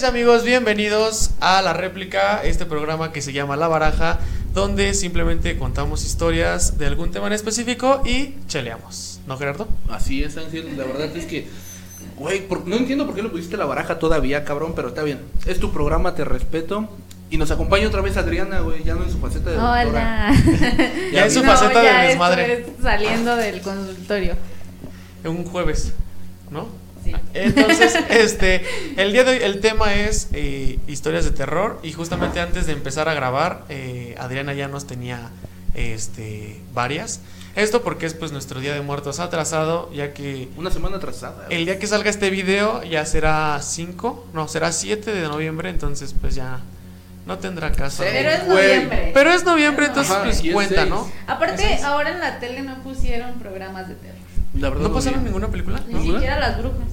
mis amigos, bienvenidos a La Réplica, este programa que se llama La Baraja, donde simplemente contamos historias de algún tema en específico y cheleamos. ¿No, Gerardo? Así es, Ángel. La verdad es que, güey, por- no entiendo por qué le pusiste la baraja todavía, cabrón, pero está bien. Es tu programa, te respeto. Y nos acompaña otra vez Adriana, güey, ya no en su faceta de doctora. Hola. Ya es su No, faceta ya de desmadre. saliendo del consultorio. Un jueves, ¿no? Sí. Entonces, este, el día de hoy el tema es eh, historias de terror y justamente antes de empezar a grabar, eh, Adriana ya nos tenía, este, varias. Esto porque es pues nuestro Día de Muertos atrasado, ya que Una semana atrasada. el día que salga este video ya será 5, no, será 7 de noviembre, entonces pues ya no tendrá caso. Pero es noviembre. Pero es noviembre, entonces Ajá, pues cuenta. ¿no? Aparte, Es- ahora en la tele no pusieron programas de terror. La verdad, ¿No pasaron ninguna película? Ni ¿No? siquiera las brujas.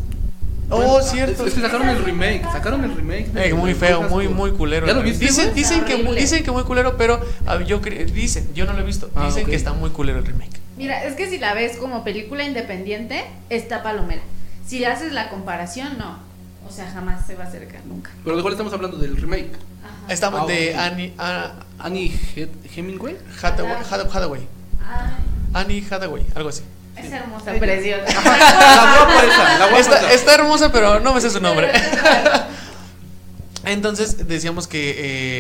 Oh, Bueno, cierto. Es, que sacaron el remake, sacaron el remake. Eh, muy feo, muy, muy culero. ¿Ya lo güey. viste, Dicen, dicen, que, Horrible. dicen que muy culero, pero ah, yo dicen, yo no lo he visto. Ah, dicen que está muy culero el remake. Mira, es que si la ves como película independiente, está palomera. Si le haces la comparación, no. O sea, jamás se va a acercar, nunca. Pero de cuál estamos hablando, del remake. Ajá. Estamos Ah, de. Annie Annie He- Hemingway. Hathaway. Hathaway, Hathaway. Ay, Annie Hathaway, algo así. Es hermosa, Ella. preciosa. La guapa Está, está hermosa, pero no me sé su nombre. Entonces decíamos que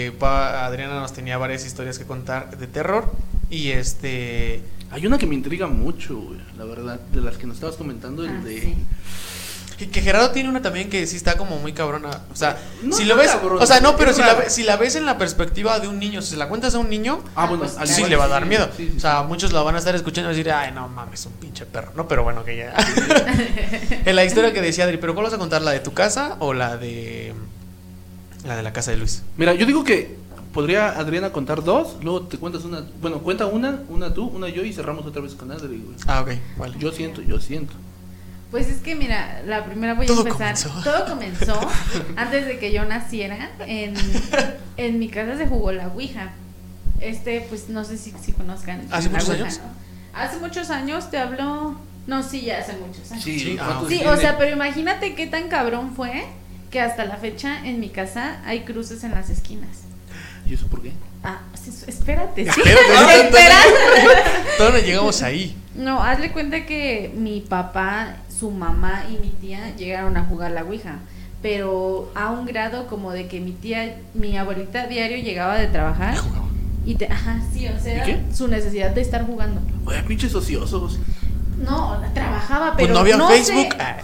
eh, pa- Adriana nos tenía varias historias que contar de terror y este Hay una que me intriga mucho, güey, la verdad, de las que nos estabas comentando, el Ah, de... sí. Que, que Gerardo tiene una también que sí está como muy cabrona, o sea, No si lo ves, cabrona, o sea, no, pero si la, si la ves en la perspectiva de un niño, si se la cuentas a un niño, Ah, bueno, pues, sí le va a dar miedo. sí, sí, o sea, muchos lo van a estar escuchando y decir, ay, no mames, un pinche perro. No, pero bueno, que ya. en la historia que decía Adri, ¿pero cuál vas a contar? ¿La de tu casa o la de. La de la casa de Luis? Mira, yo digo que podría Adriana contar dos, luego te cuentas una, bueno, cuenta una, una tú, una yo y cerramos otra vez con Adri, güey. Ah, ok, vale. Yo siento, yo siento. Pues es que mira, la primera voy Todo a empezar. comenzó. Todo comenzó antes de que yo naciera. En, en mi casa se jugó la Ouija. Este, pues no sé si, si conozcan. ¿Hace la muchos Ouija, años? ¿no? Hace muchos años te hablo. No, sí, ya hace muchos años. Sí, Sí, ah, ¿cuántos ok. Sí, o sea, pero imagínate qué tan cabrón fue que hasta la fecha en mi casa hay cruces en las esquinas. ¿Y eso por qué? Ah, sí, espérate, sí. Espérate, Espera. Todavía no llegamos ahí. No, hazle cuenta que mi papá, su mamá y mi tía llegaron a jugar la Ouija, pero a un grado como de que mi tía, mi abuelita diario llegaba de trabajar y te, ajá, sí, o sea, su necesidad de estar jugando. Oye, pinches ociosos. No, trabajaba, Pues pero no había sé- Facebook. Ah,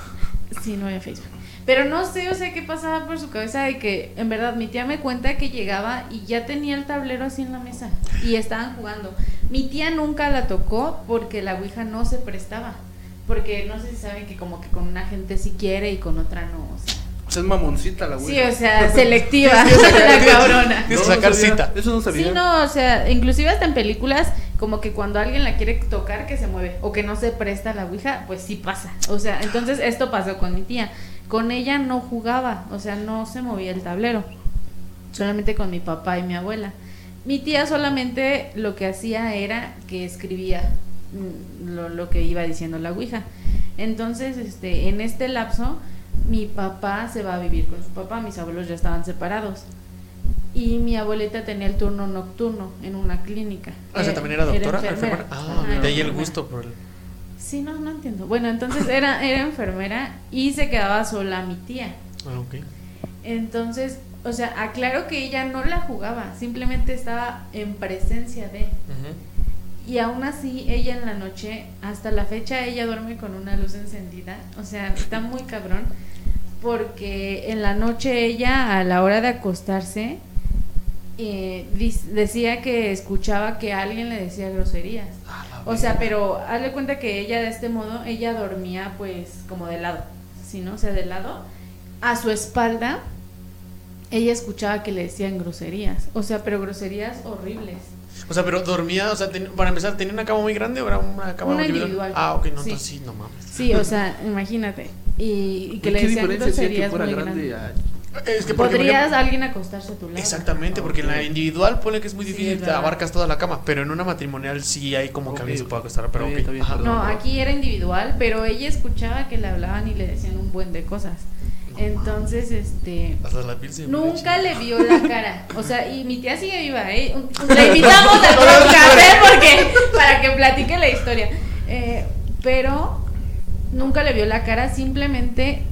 Sí, no había Facebook. Pero no sé, o sea, qué pasaba por su cabeza de que, en verdad, mi tía me cuenta que llegaba y ya tenía el tablero así en la mesa y estaban jugando. Mi tía nunca la tocó porque la Ouija no se prestaba. Porque no sé si saben que como que con una gente sí quiere y con otra no. O sea. O sea, es mamoncita la güey. Sí, o sea, selectiva, la cabrona. tienes que sacar cita. Eso no sabía. Sí, no, o sea, inclusive hasta en películas, como que cuando alguien la quiere tocar, que se mueve, o que no se presta la Ouija, pues sí pasa. O sea, entonces esto pasó con mi tía. Con ella no jugaba, o sea, no se movía el tablero. Solamente con mi papá y mi abuela. Mi tía solamente lo que hacía era que escribía lo, lo que iba diciendo la Ouija. Entonces, este, en este lapso, mi papá se va a vivir con su papá, mis abuelos ya estaban separados. Y mi abuelita tenía el turno nocturno en una clínica. o sea, Eh, también era doctora, enfermera. enfermera. Ah, Ajá, de era ahí el gusto por el. Sí, no, no entiendo. Bueno, entonces era, era enfermera y se quedaba sola mi tía. Ah, ok. Entonces, o sea, aclaro que ella no la jugaba, simplemente estaba en presencia de. Ujú. Y aún así, ella en la noche, hasta la fecha, ella duerme con una luz encendida. O sea, está muy cabrón. Porque en la noche ella, a la hora de acostarse, eh, decía que escuchaba que alguien le decía groserías. O sea, pero hazle cuenta que ella de este modo, ella dormía pues como de lado, ¿sí, no? O sea, de lado. A su espalda, ella escuchaba que le decían groserías. O sea, pero groserías horribles. O sea, pero dormía, o sea, ten- para empezar, ¿tenía una cama muy grande o era una cama Una individual? individual. Ah, ok, no, Sí. entonces sí, no mames. Sí, o sea, imagínate. Y, y que ¿Y le ¿Qué decían diferencia hacía que groserías fuera muy grande grandes. a... Es que porque, Podrías alguien acostarse a tu lado. Exactamente, porque en la individual pone que es muy Sí, difícil, es te abarcas toda la cama, pero en una matrimonial sí hay como Ok, que alguien se puede acostar, pero Está bien, perdón. No, aquí era individual, pero ella escuchaba que le hablaban y le decían un buen de cosas. Entonces, este. Hasta la piel se Nunca le vio la cara. O sea, y mi tía sigue viva, ¿eh? La invitamos al podcast, ¿eh? Porque, para que platique la historia. Eh, pero nunca le vio la cara, simplemente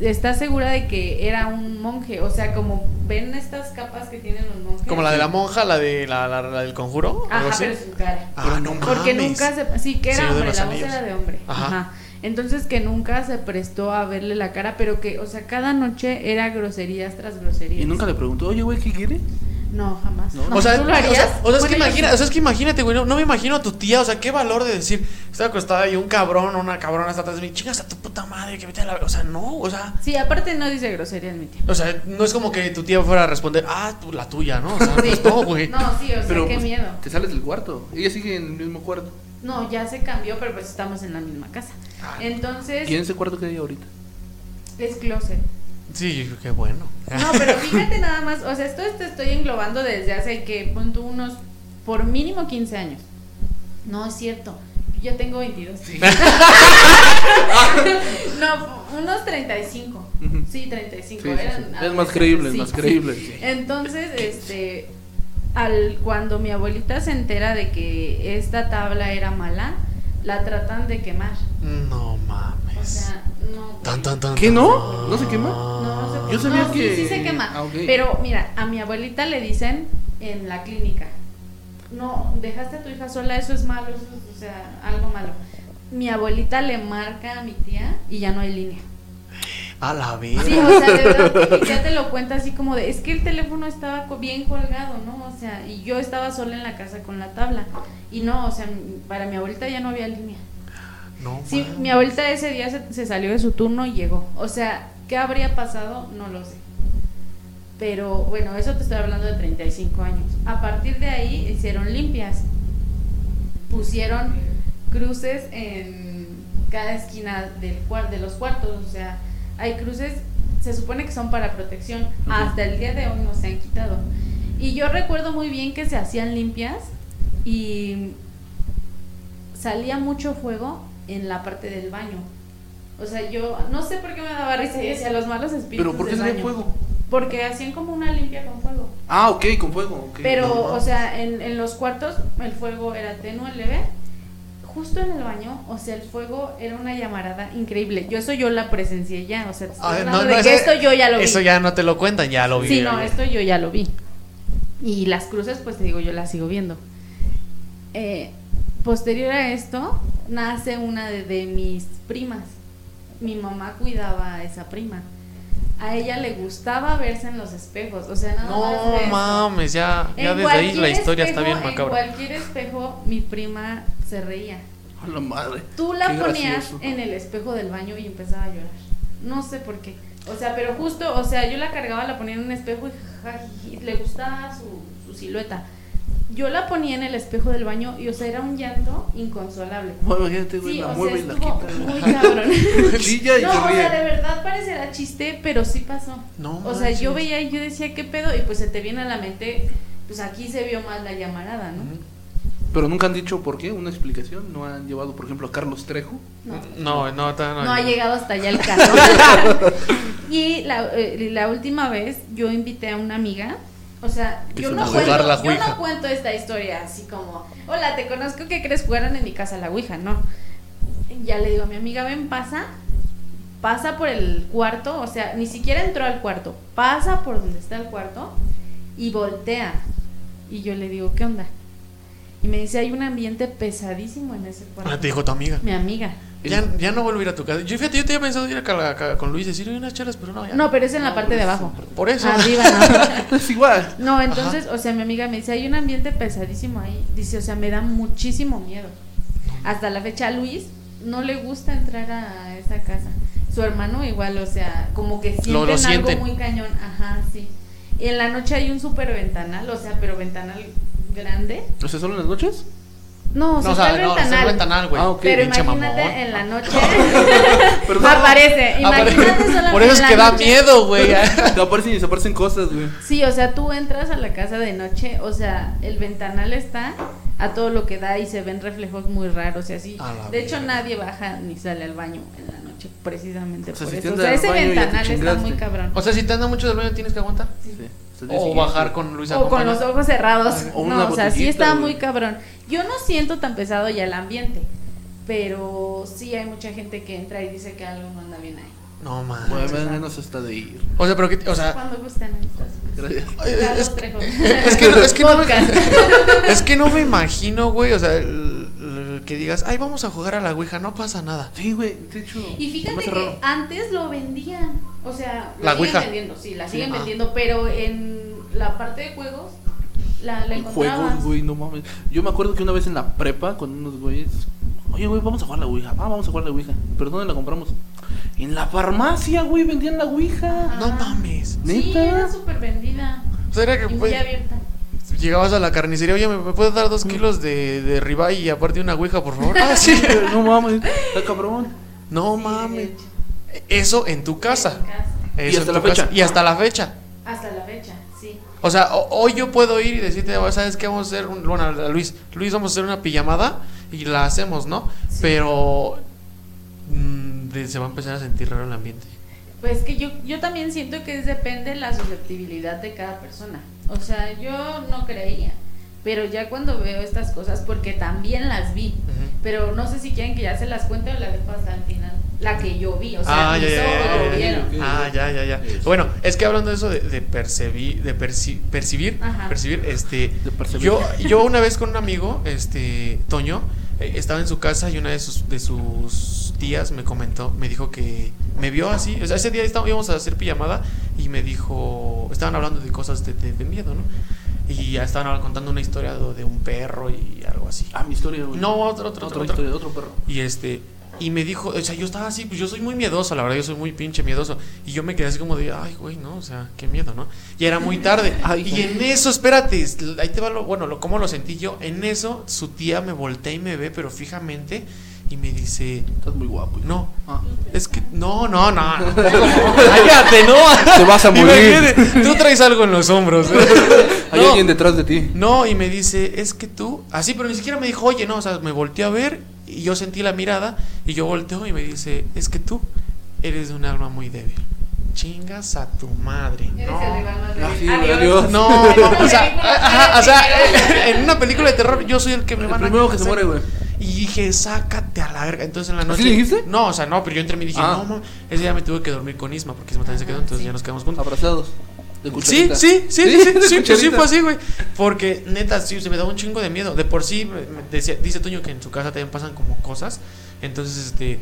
está segura de que era un monje. O sea, como ven estas capas que tienen los monjes. Como la de la monja, la de la, la, la del conjuro. Ajá, pero sin cara. Ah, no Porque mames. nunca se. Sí, que era hombre, la voz era de hombre. Ajá. Ajá. Entonces que nunca se prestó a verle la cara, pero que, o sea, cada noche era groserías tras groserías. Y nunca le preguntó, oye, güey, ¿qué quiere? No, jamás. No. No, O sea, ¿tú lo o sea, o sea, es que imagina, sí. o sea, es que imagínate, güey, no, no me imagino a tu tía, o sea, qué valor de decir, estoy acostada y un cabrón o una cabrona está atrás de mí, chingas a tu puta madre, que vete a la, o sea, no, o sea, Sí, aparte no dice groserías mi tía. o sea, no es como que tu tía fuera a responder, ah, tú, la tuya, ¿no? O sea, pues no, güey. No, sí, o sea, Pero qué pues, miedo. te sales del cuarto. Ella sigue en el mismo cuarto. No, ya se cambió, pero pues estamos en la misma casa. Ah. Entonces, ¿Y en ese cuarto que hay ahorita? es closet. Sí, qué bueno. No, pero fíjate nada más, o sea, esto te estoy englobando desde hace que, pon tú unos, por mínimo 15 años. No es cierto, yo ya tengo 22. no, unos 35. Ujú. Sí, 35. Sí, sí, sí. eran Es más creíble, es más sí. creíble. sí. Entonces, este, al, cuando mi abuelita se entera de que esta tabla era mala, la tratan de quemar. No mames. O sea, no. Tan, tan, tan, ¿Qué, no? ¿No se quema? No, no se Yo sabía no, sí, que- sí se quema. Ah. Pero mira, a mi abuelita le dicen en la clínica, no, dejaste a tu hija sola, eso es malo, eso es, o sea, algo malo. Mi abuelita le marca a mi tía y ya no hay línea. A la vida. Sí, o sea, de verdad que tía te lo cuenta así como de, es que el teléfono estaba bien colgado, ¿no? O sea, y yo estaba sola en la casa con la tabla. Y no, o sea, para mi abuelita ya no había línea. No, Sí, mi abuelita ese día se, se salió de su turno y llegó. O sea, ¿qué habría pasado? No lo sé. Pero bueno, eso te estoy hablando de 35 años. A partir de ahí hicieron limpias. Pusieron cruces en cada esquina del cuar- de los cuartos. O sea, hay cruces, se supone que son para protección. Hasta el día de hoy no se han quitado. Y yo recuerdo muy bien que se hacían limpias y salía mucho fuego en la parte del baño. O sea, yo no sé por qué me daba risa y decía los malos espíritus. ¿Pero por qué salía baño". fuego? Porque hacían como una limpia con fuego. Ah, ok, con fuego. ok. Pero, No, o sea, en, en los cuartos el fuego era tenue, leve. Justo en el baño, o sea, el fuego era una llamarada increíble. Yo eso yo la presencié ya, o sea, te estoy A ver, hablando no, de no, que esto yo ya lo vi. Eso ya no te lo cuentan, ya lo vi. Sí, no, esto yo ya lo vi. Y las cruces, pues te digo, yo las sigo viendo. Eh, posterior a esto, nace una de, de mis primas. Mi mamá cuidaba a esa prima. A ella le gustaba verse en los espejos, o sea, nada más No de eso. mames, ya, ya En desde ahí la historia está bien macabra. En cualquier espejo, mi prima se reía. A la madre. Tú la Qué ponías gracioso. en el espejo del baño y empezaba a llorar. No sé por qué. O sea, pero justo, o sea, yo la cargaba, la ponía en un espejo y, jajajiji, le gustaba su, su silueta. Yo la ponía en el espejo del baño y, o sea, era un llanto inconsolable. Bueno, imagínate, güey, Sí, la sea, mueve y la quita. muy cabrón. Chilla y no, o sea, de verdad parecerá chiste, pero sí pasó. No o sea, yo veía y yo decía, ¿qué pedo? Y pues se te viene a la mente, pues aquí se vio más la llamarada, ¿no? Pero nunca han dicho por qué, una explicación. No han llevado, por ejemplo, a Carlos Trejo. No. No, no, no, No ha llegado hasta allá el caso. y la, eh, la última vez yo invité a una amiga. O sea, yo no, cuento, yo no cuento esta historia así como, hola, te conozco, ¿qué crees? Jugaron en mi casa la Ouija, no. Ya le digo a mi amiga, ven, pasa, pasa por el cuarto, o sea, ni siquiera entró al cuarto, pasa por donde está el cuarto y voltea. Y yo le digo, ¿qué onda? Y me dice, hay un ambiente pesadísimo en ese cuarto. Ah, te dijo tu amiga. Mi amiga. Ya, ya no vuelvo a ir a tu casa. Yo fíjate, yo tenía pensado ir acá, acá con Luis y decir "Oye, unas charas, pero no, ya. No, pero es en la parte de abajo. Por eso. Arriba, no. Es igual. No, entonces, o sea, mi amiga me dice, hay un ambiente pesadísimo ahí. Dice, o sea, me da muchísimo miedo. Hasta la fecha, a Luis no le gusta entrar a esa casa. Su hermano igual, o sea, como que sienten Lo- lo algo muy cañón. Ajá, sí. Y en la noche hay un super ventanal, o sea, pero ventanal grande. O sea, ¿solo en las noches? No, o sea, No, o está sea, el no, está ventanal. el ventanal, güey. Ah, ok. Pero Pinche imagínate mamón. en la noche. Perdón. aparece. Apare- Imagínate Por eso es que da noche. miedo, güey. Te aparecen y desaparecen cosas, güey. Sí, o sea, tú entras a la casa de noche, o sea, el ventanal está a todo lo que da y se ven reflejos muy raros y así. De hecho, nadie baja ni sale al baño en la noche. precisamente O sea, por si eso. te O sea, andas ese ventanal está muy cabrón. O sea, si te anda mucho del baño tienes que aguantar. Sí. Hasta O bajar con Luisa. O con los ojos cerrados. O una no, o sea, sí está muy cabrón. Yo no siento tan pesado ya el ambiente, pero sí hay mucha gente que entra y dice que algo no anda bien ahí. No, man. Bueno, me dan ganas hasta de ir. O sea, pero que, o sea, Cuando gustan estas. Gracias. es, es que, es que no es que no me imagino, güey, o sea, el que digas, ay, vamos a jugar a la Ouija, no pasa nada. Sí, güey, de hecho. Y fíjate que raro. antes lo vendían. O sea, La la siguen Ouija. vendiendo, sí, la siguen Ah. vendiendo, pero en la parte de juegos la, la encontrabas. Juegos, güey, no mames. Yo me acuerdo que una vez en la prepa con unos güeyes. Oye, güey, vamos a jugar la Ouija. Ah, vamos a jugar la Ouija. ¿Pero dónde la compramos? En la farmacia, güey, vendían la Ouija. No mames. Sí, ¿Neta? era súper vendida. O sea, era que Y muy pues, abierta. Llegabas a la carnicería, oye, ¿me, puedes dar dos kilos de, de ribeye y aparte una Ouija, por favor? Ah, sí. no mames, está cabrón. No Sí, mames. Eso en tu casa. En casa. Eso Y hasta en la tu casa. fecha. Y hasta la fecha. Hasta la fecha, sí. O sea, ho- hoy yo puedo ir y decirte, "Oh, ¿sabes qué? Vamos a hacer, un, bueno, Luis, Luis, vamos a hacer una pijamada y la hacemos, ¿no? Sí. Pero mm, se va a empezar a sentir raro el ambiente. Pues que yo, yo también siento que depende de la susceptibilidad de cada persona. O sea, yo no creía. Pero ya cuando veo estas cosas, porque también las vi. Pero no sé si quieren que ya se las cuente o la dejo hasta el final. La que yo vi, o sea, Ah, mis ya, ya, ojos ya, lo ya, ya, vieron. Ah, ya, ya, ya. Eso. Bueno, es que hablando de eso de, de percibir, de perci- percibir, Ajá. percibir, este, De percibir. yo, yo una vez con un amigo, este, Toño, estaba en su casa y una de sus, de sus tías me comentó, me dijo que me vio así, o sea, ese día estábamos, íbamos a hacer pijamada y me dijo, estaban hablando de cosas de, de- de miedo, ¿no? Y ya estaban contando una historia de, de un perro y algo así. Ah, mi historia, güey. No, otro, otro, otro, Otra historia de otro perro. Y este, y me dijo, o sea, yo estaba así, pues yo soy muy miedoso, la verdad, yo soy muy pinche miedoso. Y yo me quedé así como de, ay, güey, no, o sea, qué miedo, ¿no? Y era muy tarde. Ay. y en eso, espérate, es- ahí te va lo, bueno, lo, cómo lo sentí yo. En eso, su tía me voltea y me ve, pero fijamente, y me dice, Estás muy guapo. güey. no, Ah. es que, no, no, no, cállate, no. Te vas a morir. Tú traes algo en los hombros. Hay No. alguien detrás de ti. No, y me dice, es que tú, así, pero ni siquiera me dijo, oye, no, o sea, me volteó a ver y yo sentí la mirada y yo volteo y me dice, es que tú eres de un alma muy débil. Chingas a tu madre. Eres No. el débil. sí, Adiós. No, no, o sea, ajá, o sea, en una película de terror yo soy el que me El van a primero que se muere, güey. Y dije, sácate a la verga. Entonces en la noche. ¿Así le dijiste? No, o sea, no, pero yo entre mí dije, Ah. no, mam, ese día me tuve que dormir con Isma porque Isma también se quedó, entonces Sí. ya nos quedamos juntos. Abrazados. De Sí, sí, sí, sí, sí, sí, pues sí fue así, güey. Porque neta, sí, se me daba un chingo de miedo. De por sí, me- me decía, dice Toño que en su casa también pasan como cosas. Entonces, este,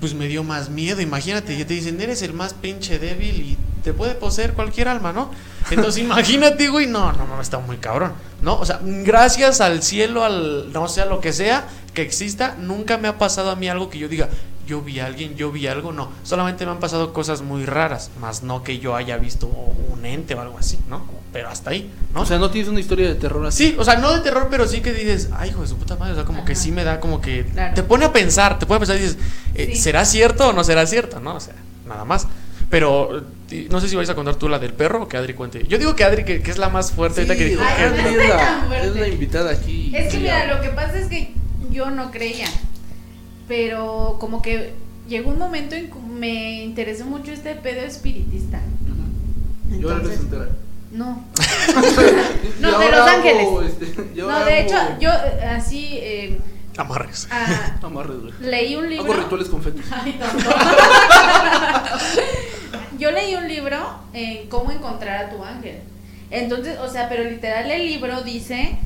pues me dio más miedo. Imagínate, ya te dicen, eres el más pinche débil y te puede poseer cualquier alma, ¿no? Entonces, imagínate, güey, no, no, no, está muy cabrón, ¿no? O sea, gracias al cielo, al, no sé, a lo que sea que exista, nunca me ha pasado a mí algo que yo diga, yo vi a alguien, yo vi algo, no. Solamente me han pasado cosas muy raras, más no que yo haya visto un ente o algo así, ¿no? Pero hasta ahí, ¿no? O sea, no tienes una historia de terror así. Sí, o sea, no de terror, pero sí que dices, ay, hijo de su puta madre, o sea, como que sí me da como que... Claro. Te pone a pensar, te pone a pensar y dices, eh, Sí. ¿será cierto o no será cierto? ¿No? O sea, nada más. Pero eh, no sé si vais a contar tú la del perro o que Adri cuente. Yo digo que Adri, que, que es la más fuerte ahorita que dijo. Ay, que- no es, la, es la invitada aquí. Es que mira, lo que pasa es que yo no creía. Pero como que llegó un momento en que me interesó mucho este pedo espiritista. Ujú. Y ahora eres Entonces- soltera. No. Y No, de Los hago, Ángeles. este, No, de hecho, yo eh, así eh, Amarres. ah, Amarres, güey. leí un libro. Hago rituales con fetos. Ay. Yo leí un libro en cómo encontrar a tu ángel. Entonces, o sea, pero literal el libro dice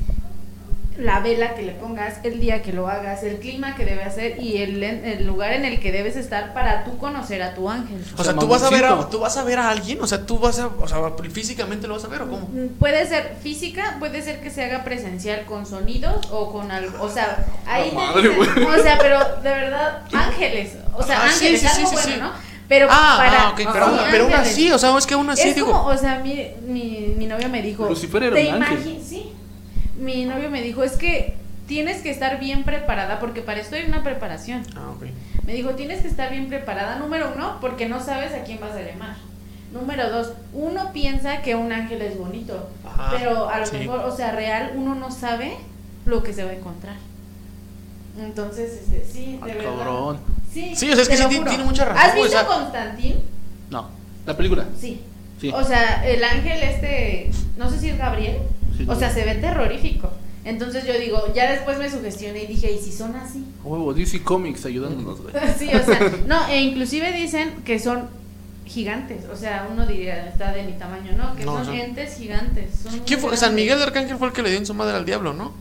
la vela que le pongas, el día que lo hagas, el clima que debe hacer y el, el lugar en el que debes estar para tú conocer a tu ángel. O sea, tú vas a ver a, tú vas a ver a alguien, o sea, tú vas a, o sea, físicamente lo vas a ver o cómo? Mm, Puede ser física, puede ser que se haga presencial con sonidos o con algo, o sea, ahí madre, dicen- güey. o sea, pero de verdad ángeles, o sea, Ah, ángeles, sí, sí, algo sí, bueno, sí. ¿no? Pero ah, para ah, pero, sí, pero aún así, o sea, es que aún así, es digo. como, o sea, mi, mi, mi novio me dijo. Lucifer era "¿Te un ángel". Mi novio me dijo, es que tienes que estar bien preparada, porque para esto hay una preparación. Ah, ok. Me dijo, tienes que estar bien preparada, número uno, porque no sabes a quién vas a llamar. Número dos, uno piensa que un ángel es bonito, Ajá, pero a lo sí. mejor, o sea, real, uno no sabe lo que se va a encontrar. Entonces, este, sí, Ah, de verdad. cabrón. Sí, Sí, o sea, es que sí juro. tiene mucha razón, ¿Has o visto sea- Constantín? No. La película. Sí. Sí. O sea, el ángel este, no sé si es Gabriel, Sí, o sea, se ve terrorífico. Entonces yo digo, ya después me sugestioné y dije, ¿y si son así? Huevo, DC Comics ayudándonos, güey. sí, o sea, no, e inclusive dicen que son gigantes, o sea, uno diría, está de mi tamaño, ¿no? Que No, son entes gigantes. son ¿Quién fue? grandes. San Miguel de Arcángel fue el que le dio en su madre al diablo, ¿no?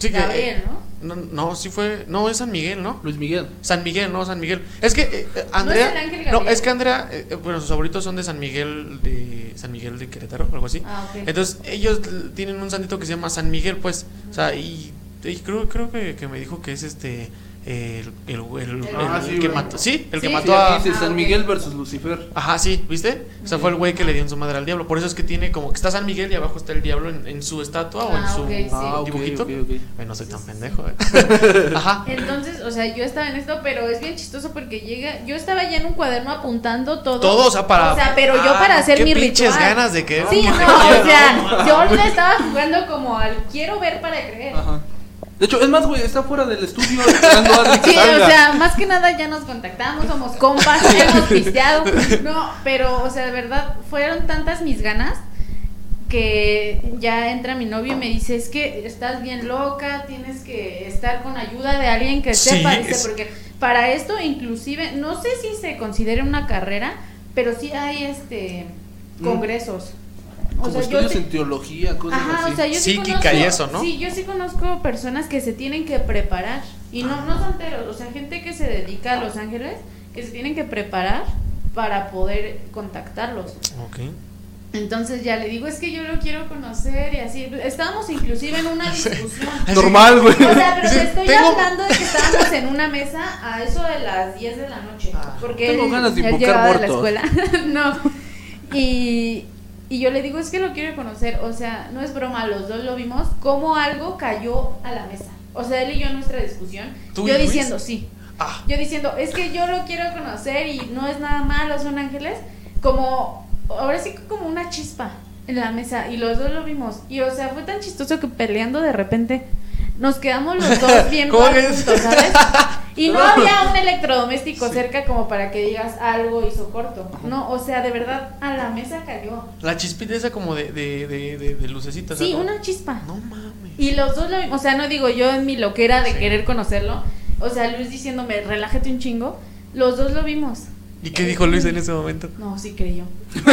Sí, que- Gabriel, ¿no? No, no, sí fue. No, es San Miguel, ¿no? Luis Miguel. San Miguel, no, San Miguel. Es que eh, eh, Andrea. es el ángel No, es que Andrea. eh, eh, bueno, sus favoritos son de San Miguel de. San Miguel de Querétaro, algo así. Ah, ok. Entonces, ellos tienen un santito que se llama San Miguel, pues. O sea, y, y creo, creo que, que me dijo que es este. El, el, el- Ah, el sí, que güey. mató. Sí, el que Sí, mató Sí, a. dice San. Miguel versus Lucifer. Ajá, sí, ¿viste? O sea, fue el güey que le dio en su madre al diablo. Por eso es que tiene como que está San Miguel y abajo está el diablo en, en su estatua o en Ah, su sí. Ah, ok, dibujito. ok, ok. Ay, no soy Sí, tan sí, pendejo, ¿eh? Ajá. Entonces, o sea, yo estaba en esto, pero es bien chistoso porque llega, yo estaba ya en un cuaderno apuntando todo. Todo, o sea, para. O sea, pero yo Ah, para hacer qué mi pinches ritual. ganas de que. Sí, no, o sea, yo le estaba jugando como al quiero ver para creer. Ajá. De hecho, es más, güey, está fuera del estudio esperando a Adri que Sí, salga. o sea, más que nada ya nos contactamos, somos compas, hemos pisteado. No, pero, o sea, de verdad, fueron tantas mis ganas que ya entra mi novio y me dice, es que estás bien loca, tienes que estar con ayuda de alguien que Sí, sepa, dice, es- porque para esto inclusive, no sé si se considere una carrera, pero sí hay este Mm. congresos. Como yo estudios en teología, cosas Ajá, así. o sea, yo sí Psíquica conozco, y eso, ¿no? Sí, yo sí conozco personas que se tienen que preparar y no no son teros, o sea, gente que se dedica a Los Ángeles que se tienen que preparar para poder contactarlos. Ok. Entonces ya le digo, es que yo lo quiero conocer y así. Estábamos inclusive en una discusión. Normal, güey. O sea, pero Sí, te estoy tengo- hablando de que estábamos en una mesa a eso de las 10 de la noche. Ah. Porque Tengo él, ganas de de la muertos. escuela. no. Y, y yo le digo, es que lo quiero conocer. O sea, no es broma, los dos lo vimos. Como algo cayó a la mesa. O sea, él y yo en nuestra discusión. ¿Tú Yo Luis? diciendo, sí. Ah, Yo diciendo, es que yo lo quiero conocer y no es nada malo, son ángeles. Como, ahora sí como una chispa en la mesa y los dos lo vimos. Y o sea, fue tan chistoso que peleando de repente nos quedamos los dos bien juntos, ¿sabes? Y no había un electrodoméstico cerca como para que digas algo hizo corto. No, o sea, de verdad, a la mesa cayó. la chispita esa como de, de, de, de, de lucecita. Sí, una chispa. No mames. Y los dos lo vimos, o sea, no digo yo en mi loquera de Sí. querer conocerlo. O sea, Luis diciéndome, relájate un chingo. Los dos lo vimos. ¿Y qué dijo Luis en ese momento? No, sí creyó.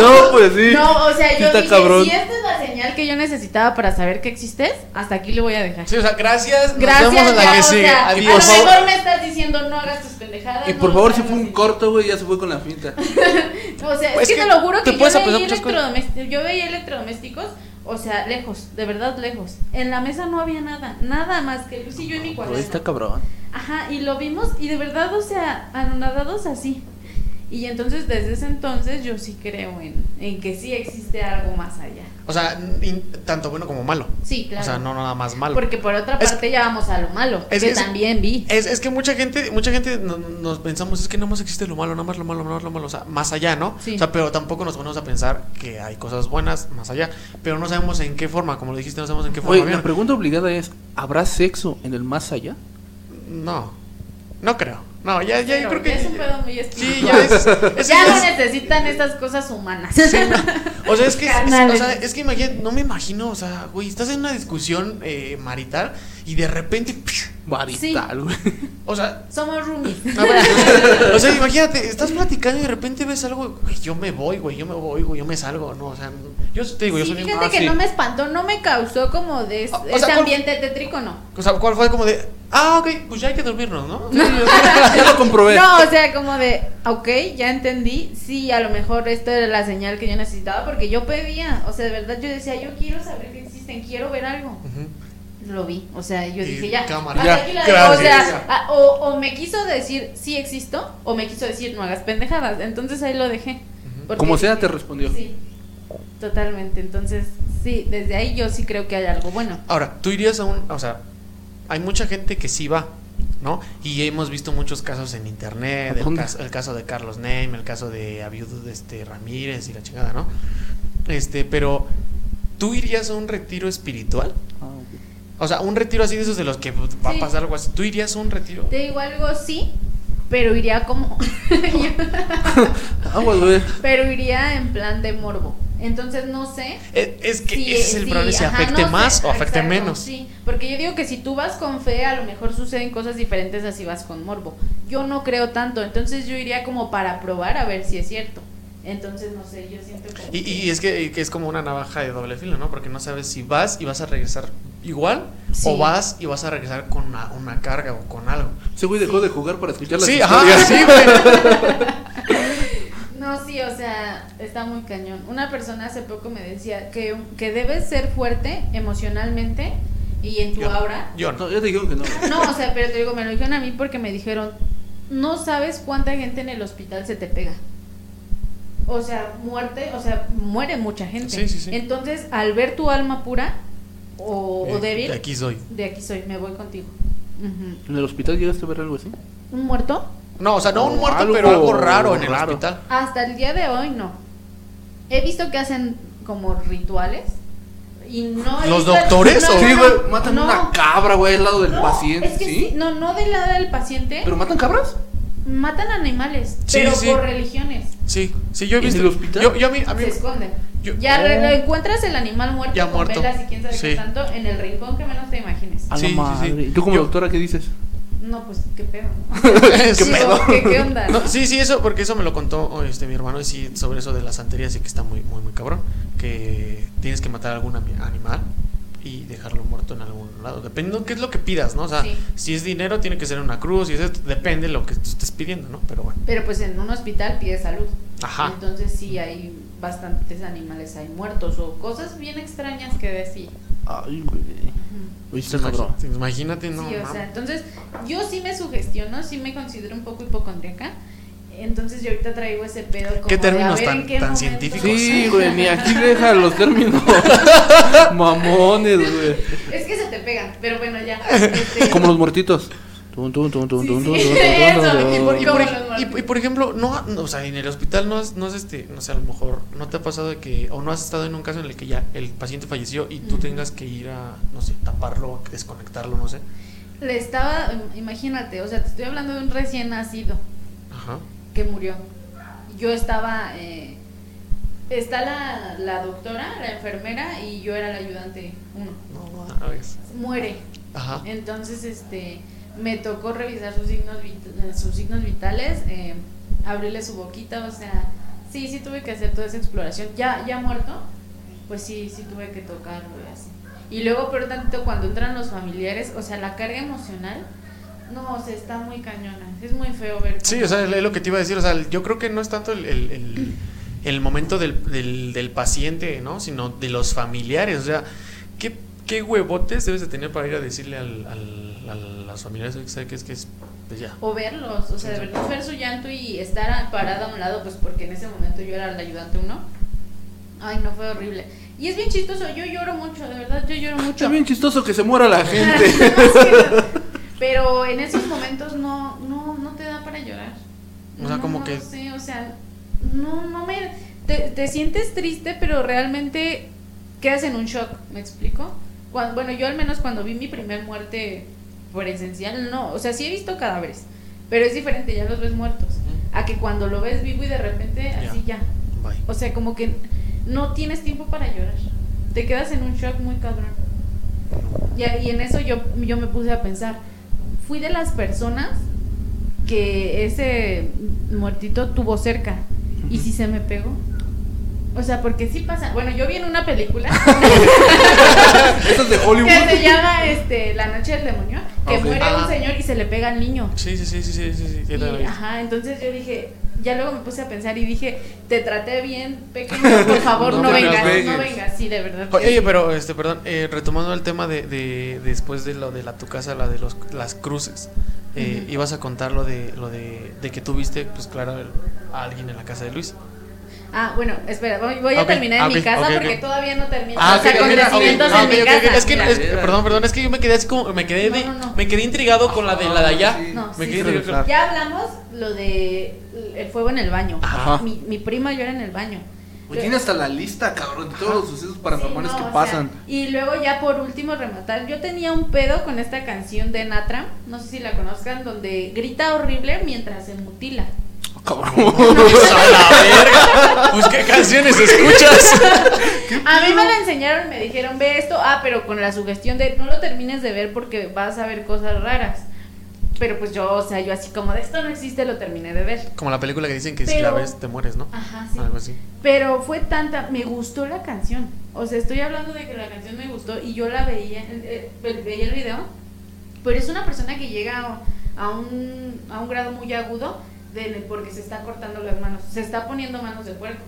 No, pues sí. No, o sea, yo está dije, cabrón. si esta es la señal que yo necesitaba para saber que existes, hasta aquí le voy a dejar. Sí, o sea, gracias. Gracias, Nos vemos en la que o sigue. sea, Adiós. a lo por favor. mejor me estás diciendo no hagas tus pendejadas. Y por lo favor, si fue un corto, güey, ya se fue con la finta. O sea, Pues es que, que te lo juro te que yo puedes veía, electrodomésticos, yo veía electrodomésticos, o sea, lejos, de verdad lejos. En la mesa no había nada, nada más que Luis y yo en mi cuaderno. está cabrón. Ajá, y lo vimos y de verdad, o sea, anonadados así. Y entonces desde ese entonces yo sí creo en, en que sí existe algo más allá. O sea, in- tanto bueno como malo. Sí, claro. O sea, no nada más malo. Porque por otra Es- parte ya vamos a lo malo, es que es- también vi. Es, es que mucha gente, mucha gente no- nos pensamos, es que nada más existe lo malo, nada más lo malo, nada más lo malo, o sea, más allá, ¿no? Sí. O sea, pero tampoco nos ponemos a pensar que hay cosas buenas más allá, pero no sabemos en qué forma, como lo dijiste, no sabemos en qué forma. La pregunta obligada es: ¿habrá sexo en el más allá? No, no creo. No, ya, ya, yo creo que. ya es un pedo muy Sí, ya es. es- Ya no es- necesitan estas cosas humanas. Sí, no. O sea, es que, es, o sea, es que imagina, no me imagino, o sea, güey, estás en una discusión eh, marital y de repente. Marital, güey. o sea, Somos roomies. a ver, o sea, imagínate, estás platicando y de repente ves algo, güey, yo me voy, güey, yo me voy, güey, yo me salgo, no, o sea, yo te digo, yo Sí, soy fíjate un- que sí. no me espantó, no me causó como de es- O- o sea, ese ¿cuál- ambiente tétrico, no. o sea, ¿cuál fue como de, ah, ok, pues ya hay que dormirnos, ¿no? ya lo comprobé. No, o sea, como de, ok, ya entendí, sí, a lo mejor esto era la señal que yo necesitaba porque yo pedía, o sea, de verdad yo decía, yo quiero saber que existen, quiero ver algo. Ujú. Lo vi, o sea, yo Y dije, ya, cámara. hasta Ya, aquí la dejo. gracias. o sea, o, o me quiso decir, sí existo, o me quiso decir, no hagas pendejadas, entonces ahí lo dejé. Como sea, dije, te respondió. Sí, totalmente, entonces, sí, desde ahí yo sí creo que hay algo bueno. Ahora, tú irías a un, o sea, hay mucha gente que sí va, ¿no? Y hemos visto muchos casos en internet, ¿A el caso, el caso de Carlos Name, el caso de Abiud de este Ramírez y la chingada, ¿no? Este, pero ¿tú irías a un retiro espiritual? O sea, un retiro así de esos de los que pues, va Sí. a pasar algo así. ¿Tú irías a un retiro? Te digo algo, sí, pero iría como. Aguas, güey. pero iría en plan de morbo. Entonces no sé. Eh, Es que si- ese es el si- problema, si ajá, afecte no sé, más o afecte exacto, menos. Sí, porque yo digo que si tú vas con fe, a lo mejor suceden cosas diferentes así vas con morbo. Yo no creo tanto, entonces yo iría como para probar a ver si es cierto. Entonces no sé, yo siento como. Y, que- y es que, que es como una navaja de doble filo, ¿no? Porque no sabes si vas y vas a regresar igual Sí. o vas y vas a regresar con una, una carga o con algo. Ese güey dejó de jugar para escuchar las Sí, historias. ajá, sí, güey. No, sí, o sea, está muy cañón. Una persona hace poco me decía que, que debes ser fuerte emocionalmente y en tu Yo aura. Yo no. Ya te dijeron que no. No, o sea, pero te digo, me lo dijeron a mí porque me dijeron, no sabes cuánta gente en el hospital se te pega. O sea, muerte, o sea, muere mucha gente. Sí, sí, sí. Entonces, al ver tu alma pura o, o Eh, débil, de aquí soy. de aquí soy, me voy contigo. ¿En el hospital llegaste a ver algo así? ¿Un muerto? No, o sea, no un muerto, algo pero algo raro en el raro. hospital. Hasta el día de hoy no. He visto que hacen como rituales y no ¿Los doctores o- Sí, güey, matan no. una cabra, güey, al lado del No, paciente. Es que ¿sí? sí, no, no del lado del paciente. ¿Pero matan cabras? Matan animales, Sí, pero sí. por religiones. Sí, sí, yo he ¿Y en visto. el hospital? Yo, yo a mí, a mí- se esconden. yo- ya Oh. encuentras el animal muerto Ya con muerto. velas y quién sabe Sí. qué tanto en el rincón que menos te imagines. A Sí, la sí, madre. sí. ¿Y tú como Yo- doctora qué dices? No, pues qué pedo. ¿Qué Sí, pedo? ¿Qué, qué onda? No, sí, sí, eso, porque eso me lo contó este, mi hermano, y sí, sobre eso de la santería, sí que está muy, muy, muy cabrón. Que tienes que matar algún ami- animal y dejarlo muerto en algún lado. Dependiendo qué es lo que pidas, ¿no? O sea, Sí. si es dinero, tiene que ser una cruz, y eso depende de lo que tú estés pidiendo, ¿no? Pero bueno. Pero pues en un hospital pide salud. Ajá. Entonces sí hay bastantes animales ahí muertos o cosas bien extrañas que decir. Ay, güey. Está Imagi- cabrón. Imagínate, no. sí, o sea, entonces yo sí me sugestiono, sí me considero un poco hipocondríaca. Entonces yo ahorita traigo ese pedo como ¿Qué de, a términos ver tan- en qué tan científicos? Sí, güey, ni aquí deja los términos mamones, güey. Es que se te pegan, pero bueno, ya. este, Como los muertitos. Y por, ejemplo, no, no, o sea, en el hospital no es, no es este, no sé, a lo mejor no te ha pasado de que, o no has estado en un caso en el que ya el paciente falleció y tú Ujú. tengas que ir a, no sé, taparlo, desconectarlo, no sé. Le estaba, imagínate, o sea, te estoy hablando de un recién nacido Ajá. Que murió. Yo estaba, eh, está la, la doctora, la enfermera y yo era la ayudante uno. No mames. Muere. Ajá. Entonces, este, me tocó revisar sus signos, vit- sus signos vitales, eh, abrirle su boquita, o sea, sí, sí tuve que hacer toda esa exploración. Ya, ya muerto, pues sí, sí tuve que tocarlo y así. Y luego, pero tanto cuando entran los familiares, o sea, la carga emocional, no, o sea, está muy cañona. Es muy feo ver. Sí, o sea, es lo que te iba a decir, o sea, yo creo que no es tanto el, el, el- el momento del, del, del paciente, ¿no? Sino de los familiares, o sea, ¿qué, qué huevotes debes de tener para ir a decirle al, al, a los familiares, "Oye, ¿sabe qué es que es? Pues ya. O verlos, o sea, de verdad ver su llanto y estar parada a un lado, pues porque en ese momento yo era la ayudante uno. Ay, no, fue horrible. Y es bien chistoso, yo lloro mucho, de verdad, yo lloro mucho. Es bien chistoso que se muera la gente. Pero en esos momentos no, no, no te da para llorar. O sea, No, como no que- sé, o sea, no, no me... Te, te sientes triste, pero realmente quedas en un shock, ¿me explico? Cuando, bueno, yo al menos cuando vi mi primer muerte presencial, no, o sea, sí he visto cadáveres, pero es diferente, ya los ves muertos, a que cuando lo ves vivo y de repente así ya. Bye. O sea, como que no tienes tiempo para llorar. Te quedas en un shock muy cabrón. Y, y en eso yo, yo me puse a pensar. Fui de las personas que ese muertito tuvo cerca. ¿Y si se me pegó? O sea, porque sí pasa. Bueno, yo vi en una película Eso es de Hollywood. que se llama este, La Noche del Demonio, que muere Ah. un señor y se le pega al niño. Sí, sí, sí, sí, sí, sí, Y, ajá, entonces yo dije, ya luego me puse a pensar y dije, te traté bien, pequeño, por favor, No no, vengas, no vengas, sí, de verdad. Oye, pero este, perdón, eh, retomando el tema de, de después de lo de la tu casa, la de los las cruces, eh, ibas a contar lo de lo de, de que tuviste, pues claro, el- a alguien en la casa de Luis. Ah, bueno, espera, voy, voy a terminar en mi casa porque todavía no termino. Ah, o sea, acontecimientos ok, en ok, mi ok, casa. Es que, mira. es- perdón, perdón, es que yo me quedé así como, me quedé, de- No, no, no. me quedé intrigado con la de la de allá. Sí. No, me sí, quedé sí. intrigado. Ya hablamos lo de el fuego en el baño. Ajá. Mi, mi prima llora en el baño. Güey, tiene hasta la lista, cabrón, de todos los sucesos paranormales Sí, no, que o pasan. sea, y luego ya por último rematar, yo tenía un pedo con esta canción de Natram, no sé si la conozcan, donde grita horrible mientras se mutila. Cabrón. A la verga. Pues qué canciones escuchas. A mí me la enseñaron, me dijeron, ve esto, ah, pero con la sugestión de no lo termines de ver porque vas a ver cosas raras. Pero pues yo, o sea, yo así como de esto no existe, lo terminé de ver. Como la película que dicen que si la ves te mueres, ¿no? Ajá, sí. Algo así. Pero fue tanta, me gustó la canción. O sea, estoy hablando de que la canción me gustó y yo la veía, eh, eh, veía el video. Pero es una persona que llega a un, a un grado muy agudo de, porque se está cortando las manos. Se está poniendo manos de puerco.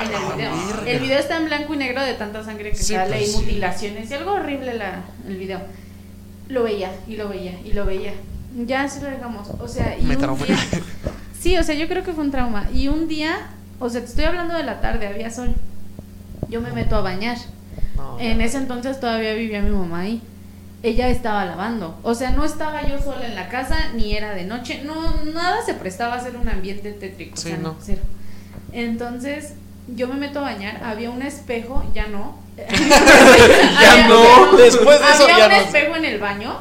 En el video. El video está en blanco y negro de tanta sangre que Sí, sale pues y sí. mutilaciones y algo horrible la, el video. Lo veía y lo veía y lo veía. Ya así lo dejamos. O sea, y Me un día- Sí, o sea, yo creo que fue un trauma. Y un día, o sea, te estoy hablando de la tarde, había sol. Yo me meto a bañar. No, En ese entonces todavía vivía mi mamá ahí. Ella estaba lavando. O sea, no estaba yo sola en la casa, ni era de noche. No, nada se prestaba a ser un ambiente tétrico. o sea, no. cero. Entonces, yo me meto a bañar. Había un espejo, ya no. Ya Había- no. Después de eso había ya un no. espejo en el baño,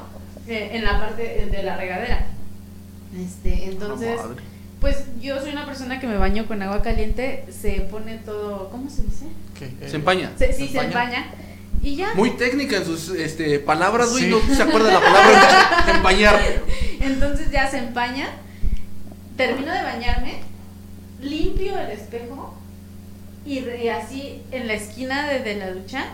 eh, en la parte de la regadera. Este, entonces, pues yo soy una persona que me baño con agua caliente, se pone todo, ¿cómo se dice? ¿Qué? Eh, Se empaña. Se- sí, ¿Se se empaña? Empaña. Y ya. Muy técnica en sus este, palabras, güey. Sí. No se acuerda la palabra empañar. Entonces ya se empaña. Termino de bañarme, limpio el espejo y, así en la esquina de, de la ducha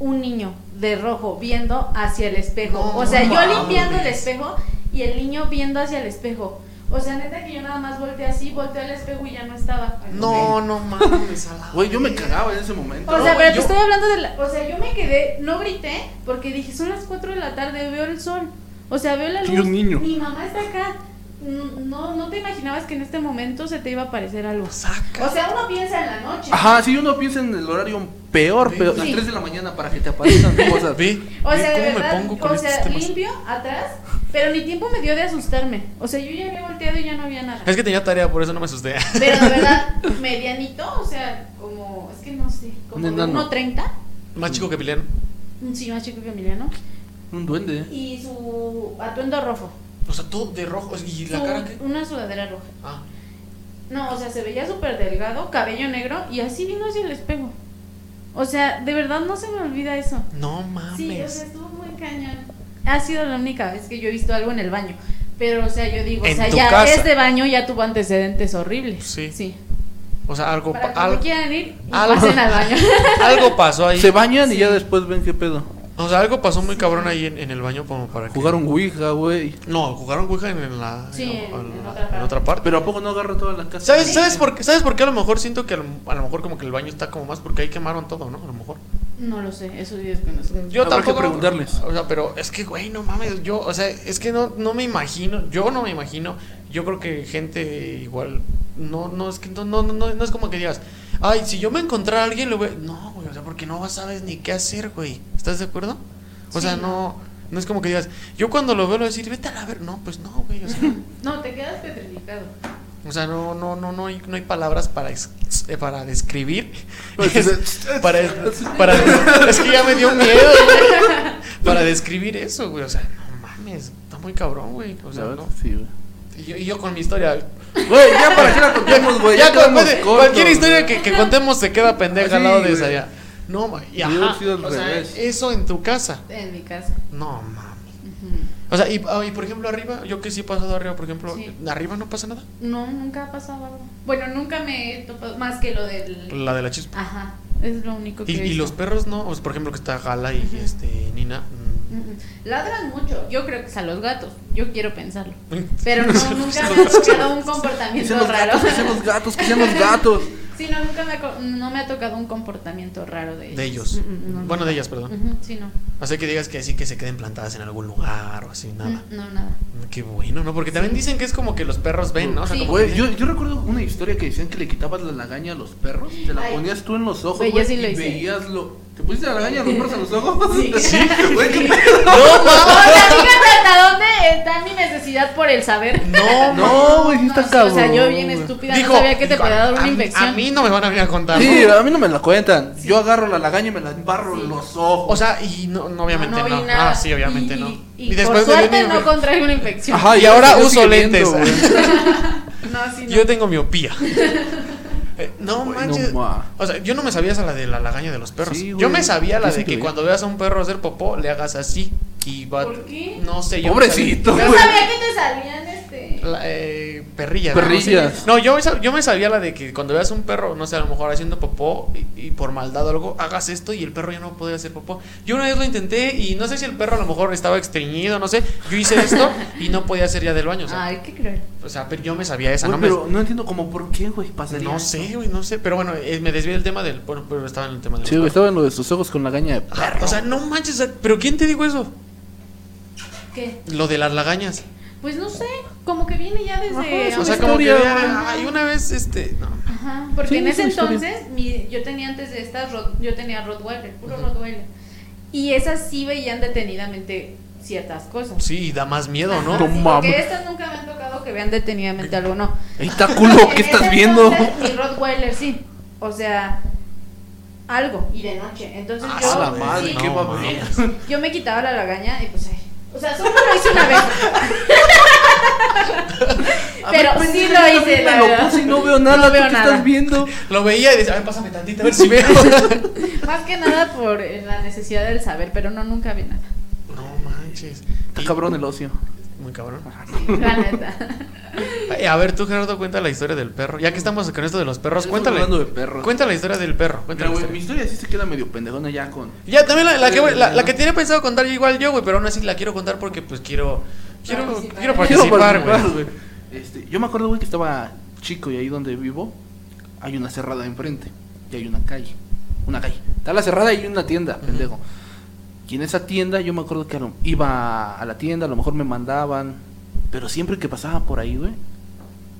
un niño de rojo viendo hacia el espejo. No o sea, yo mames. limpiando el espejo y el niño viendo hacia el espejo. O sea, neta que yo nada más volteé así, volteé al espejo y ya no estaba. No, no mames. a la Güey, yo me cagaba en ese momento. O sea, No, pero yo- te estoy hablando de la. O sea, yo me quedé, no grité, porque dije, son las 4 de la tarde, veo el sol. O sea, veo la luz. Y un niño. Mi mamá está acá. No, no te imaginabas que en este momento se te iba a aparecer algo. Saca. O sea, uno piensa en la noche. Ajá, si uno piensa en el horario peor, pero Sí. las 3 de la mañana para que te aparezcan cosas. Vi, O sea, de cómo verdad, me pongo con o sea, limpio atrás, pero ni tiempo me dio de asustarme. O sea, yo ya había volteado y ya no había nada. Es que tenía tarea, por eso no me asusté. Pero de verdad, medianito, o sea, como, es que no sé, como de enano. 1.30. Más chico que Piliano. Sí, más chico que Emiliano. Un duende. Y su atuendo rojo. O sea, todo de rojo. ¿Y la Su- cara qué? Una sudadera roja. Ah. No, o sea, se veía súper delgado, cabello negro y así vino hacia el espejo. O sea, de verdad no se me olvida eso. No mames. Sí, o sea, estuvo muy cañón. Ha sido la única vez que yo he visto algo en el baño. Pero, o sea, yo digo, En o sea, tu ya casa. este baño ya tuvo antecedentes horribles. Sí. Sí. O sea, algo, Para pa- que al- quieran ir y algo- pasen al baño. algo pasó ahí. Se bañan y ya después ven qué pedo. O sea, algo pasó muy cabrón ahí en, en el baño como para que... Jugaron Ouija, güey. No, jugaron Ouija en, en la, Sí, en, en- en la- otra en parte. otra parte. Pero ¿a poco no agarra toda la casa? ¿Sabes, Sí. ¿sabes, por qué, ¿Sabes por qué a lo mejor siento que a lo, a lo mejor como que el baño está como más porque ahí quemaron todo, ¿no? A lo mejor. No lo sé, esos días que no sé. Yo Habrá que tampoco. preguntarles. O sea, pero es que, güey, no mames. Yo, o sea, es que no, no me imagino. Yo no me imagino. Yo creo que gente igual. No, no, es que no, no, no, no es como que digas, ay, si yo me encontrara a alguien, le voy. No, güey, o sea, porque no sabes ni qué hacer, güey. ¿Estás de acuerdo? O Sí, sea, no. No es como que digas, yo cuando lo veo le voy a decir, vete a la ver. No, pues no, güey. O sea, No, te quedas petrificado. o sea no, no, no, no hay, no hay palabras para, ex- eh, para describir. Pues, para, para, es que ya me dio miedo, güey. Para describir eso, güey. O sea, no mames, está muy cabrón, güey. O sea, no. sí, güey. Y yo, y yo con mi historia. Güey, ya para qué la contamos, güey. ya cualquier historia que, que contemos se queda pendeja al lado de esa ya. No, ma- y Hubiera ajá, sido al o sea, revés. eso en tu casa. En mi casa. No mames. Ujú. O sea, y, ah, y por ejemplo arriba, yo que sí he pasado arriba, por ejemplo, Sí. arriba no pasa nada. No, nunca ha pasado algo. Bueno, nunca me he topado más que lo del. La de la chispa. Ajá, es lo único que Y, y los perros no, o sea, por ejemplo que está Gala y este Nina. Ladran mucho. Yo creo que es a los gatos. Yo quiero pensarlo. Pero no, nunca me ha tocado un comportamiento raro. que sean los gatos, que sean los gatos. Sí, no, nunca me ha, co- no me ha tocado un comportamiento raro de ellos. De ellos. Mm, mm, no, Bueno, no. de ellas, perdón. Ujú, Sí, no. Sea, que digas que así que se queden plantadas en algún lugar o así, nada. Mm, No, nada. Qué bueno, ¿no? Porque también Sí. dicen que es como que los perros ven, ¿no? O sea, Sí. como Güey, yo, yo recuerdo una historia que decían que le quitabas la lagaña a los perros, te la Ay. ponías tú en los ojos, Güey, yo güey, sí lo y hice. veías lo... ¿Te pusiste la lagaña a los perros en los ojos? Sí. Sí, güey, ¿qué ¡No, O mames! sea, fíjate hasta dónde está mi necesidad por el saber. No, No, güey, sí está sí, cabrón. O sea, yo bien estúpida Dijo, no sabía que te dijo, podía dar a una mí- infección. A mí no me van a venir a contar. Sí, ¿no? a mí no me la cuentan. Yo agarro la lagaña y me la embarro en los ojos. O sea, y no, no obviamente no. Ah, sí, obviamente Y- no. Y, y por de suerte venir- no contrae una infección. Ajá, y ahora uso lentes. viendo. No, sí, no. Yo tengo miopía. Eh, no manches. no ma. o sea, yo no me sabía esa la de la lagaña de los perros. Sí, yo me sabía la de que cuando veas a un perro hacer popó, le hagas así. Y va. ¿Por qué? No sé, yo. me Pobrecito, sabía- Yo güey. sabía que te salían este. La, eh, perrillas. ¿no? Perrillas. No, yo, me yo me sabía la de que cuando veas un perro, no sé, a lo mejor haciendo popó y, y por maldad o algo, hagas esto y el perro ya no puede hacer popó. Yo una vez lo intenté y no sé si el perro a lo mejor estaba estreñido, no sé. Yo hice esto y no podía hacer ya del baño. O sea, Ay, qué cruel. o sea, pero yo me sabía esa, no me- pero no entiendo como por qué, güey, pasaría. No eso. sé, güey, no sé. Pero bueno, eh, me desvié del tema del. Bueno, pero estaba en el tema del. Sí, güey, estaba en lo de sus ojos con la gaña de perro. O sea, no manches. ¿Pero quién te dijo eso? ¿Qué? Lo de las lagañas. Pues no sé, como que viene ya desde. Ajá, es O sea, como que. ya- güey. Ay, una vez, este. No. Ajá, porque Sí, en es ese entonces mi- yo tenía antes de estas, yo tenía Rottweiler, puro Rottweiler. Y esas sí veían detenidamente ciertas cosas. Sí, da más miedo, Ajá, ¿no? Sí, porque estas nunca me han tocado que vean detenidamente algo, no. Está culo, ¿qué estás viendo? entonces, Mi Rottweiler sí. O sea, algo. Y de noche. Entonces Ah, yo. a la madre, sí, qué No. Yo me quitaba la lagaña y pues ay. O sea, solo lo hice una vez. Pero ver, sí pendeja, lo hice, la lo verdad. puse y no veo nada, No ¿tú veo qué nada. estás viendo? Lo veía y decía, a ver, pásame tantito, a ver si veo. Más que nada por eh, la necesidad del saber, pero no, nunca vi nada. no manches. Está cabrón el ocio. Muy cabrón. La neta. Ay, A ver, tú, Gerardo, cuenta la historia del perro. Ya que estamos con esto de los perros, cuéntale. hablando de perros. Cuenta la historia del perro. Cuenta Mira, la güey, mi historia. sí se queda medio pendejona ya con. Ya, también la, la que, Eh, la, la que tiene pensado contar igual yo, güey, pero aún así la quiero contar porque pues quiero quiero Participar. quiero participar, güey. Este, yo me acuerdo, güey, que estaba chico y ahí donde vivo hay una cerrada enfrente y hay una calle. Una calle. Está la cerrada y hay una tienda, pendejo. Y en esa tienda yo me acuerdo que iba a la tienda, a lo mejor me mandaban, pero siempre que pasaba por ahí, güey,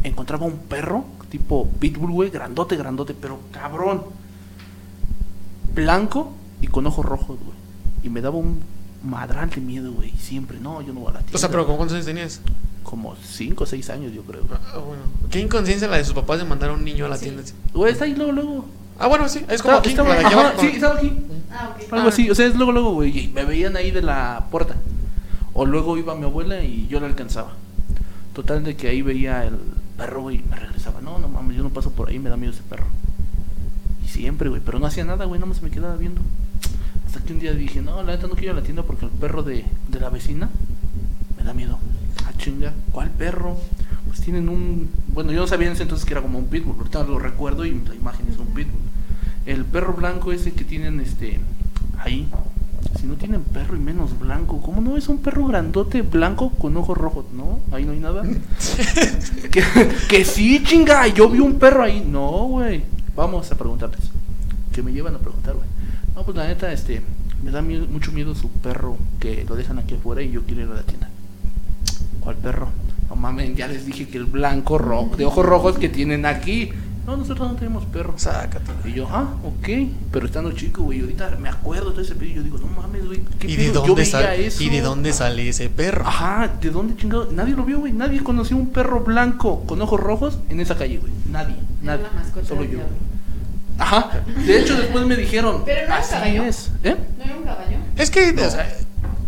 encontraba un perro tipo pitbull, güey, grandote, grandote, pero cabrón. Blanco y con ojos rojos, güey. Y me daba un madral de miedo, güey, siempre. No, yo no voy a la tienda. O sea, pero ¿con cuántos años tenías? Como 5 o 6 años, yo creo. Ah, bueno. Qué inconsciencia la de sus papás de mandar a un niño a la Sí. tienda. Güey, está ahí luego, luego. Ah, bueno, sí, es como Estaba- aquí, estaba- ajá, sí, estaba aquí. Ah, ok. Algo así, o sea, es luego, luego, güey. Me veían ahí de la puerta. O luego iba mi abuela y yo la alcanzaba. Total de que ahí veía el perro, güey, y me regresaba. No, no mames, yo no paso por ahí, me da miedo ese perro. Y siempre, güey, pero no hacía nada, güey, nada más me quedaba viendo. Hasta que un día dije, no, la neta no quiero ir a la tienda porque el perro de, de la vecina me da miedo. Ah, chinga, ¿cuál perro? Pues tienen un. Bueno, yo no sabía en ese entonces que era como un pitbull, ahorita lo recuerdo y la imagen es un pitbull. El perro blanco ese que tienen este ahí. Si no tienen perro y menos blanco, ¿cómo no es un perro grandote blanco con ojos rojos? No, ahí no hay nada. que, que sí, chinga, yo vi un perro ahí. No, güey. Vamos a preguntarles. Que me llevan a preguntar, güey. No, pues la neta, este, me da miedo- mucho miedo su perro que lo dejan aquí afuera y yo quiero ir a la tienda. ¿Cuál perro? No mames, ya les dije que el blanco rojo, de ojos rojos que tienen aquí. No, nosotros no tenemos perros. Sácate. Y yo, ah, ok, pero estando chico, güey, ahorita me acuerdo de ese pedo y yo digo, no mames, güey, ¿qué ¿Y de pedo? Yo dónde veía sale eso. y de dónde sale ese perro? Ajá, ¿de dónde chingado? Nadie lo vio, güey, nadie conoció un perro blanco con ojos rojos en esa calle, güey, nadie, nadie, solo yo. diablo. Ajá, de hecho después me dijeron, Pero no era así caballo. es, ¿eh? ¿No era un caballo? Es que, No. o sea,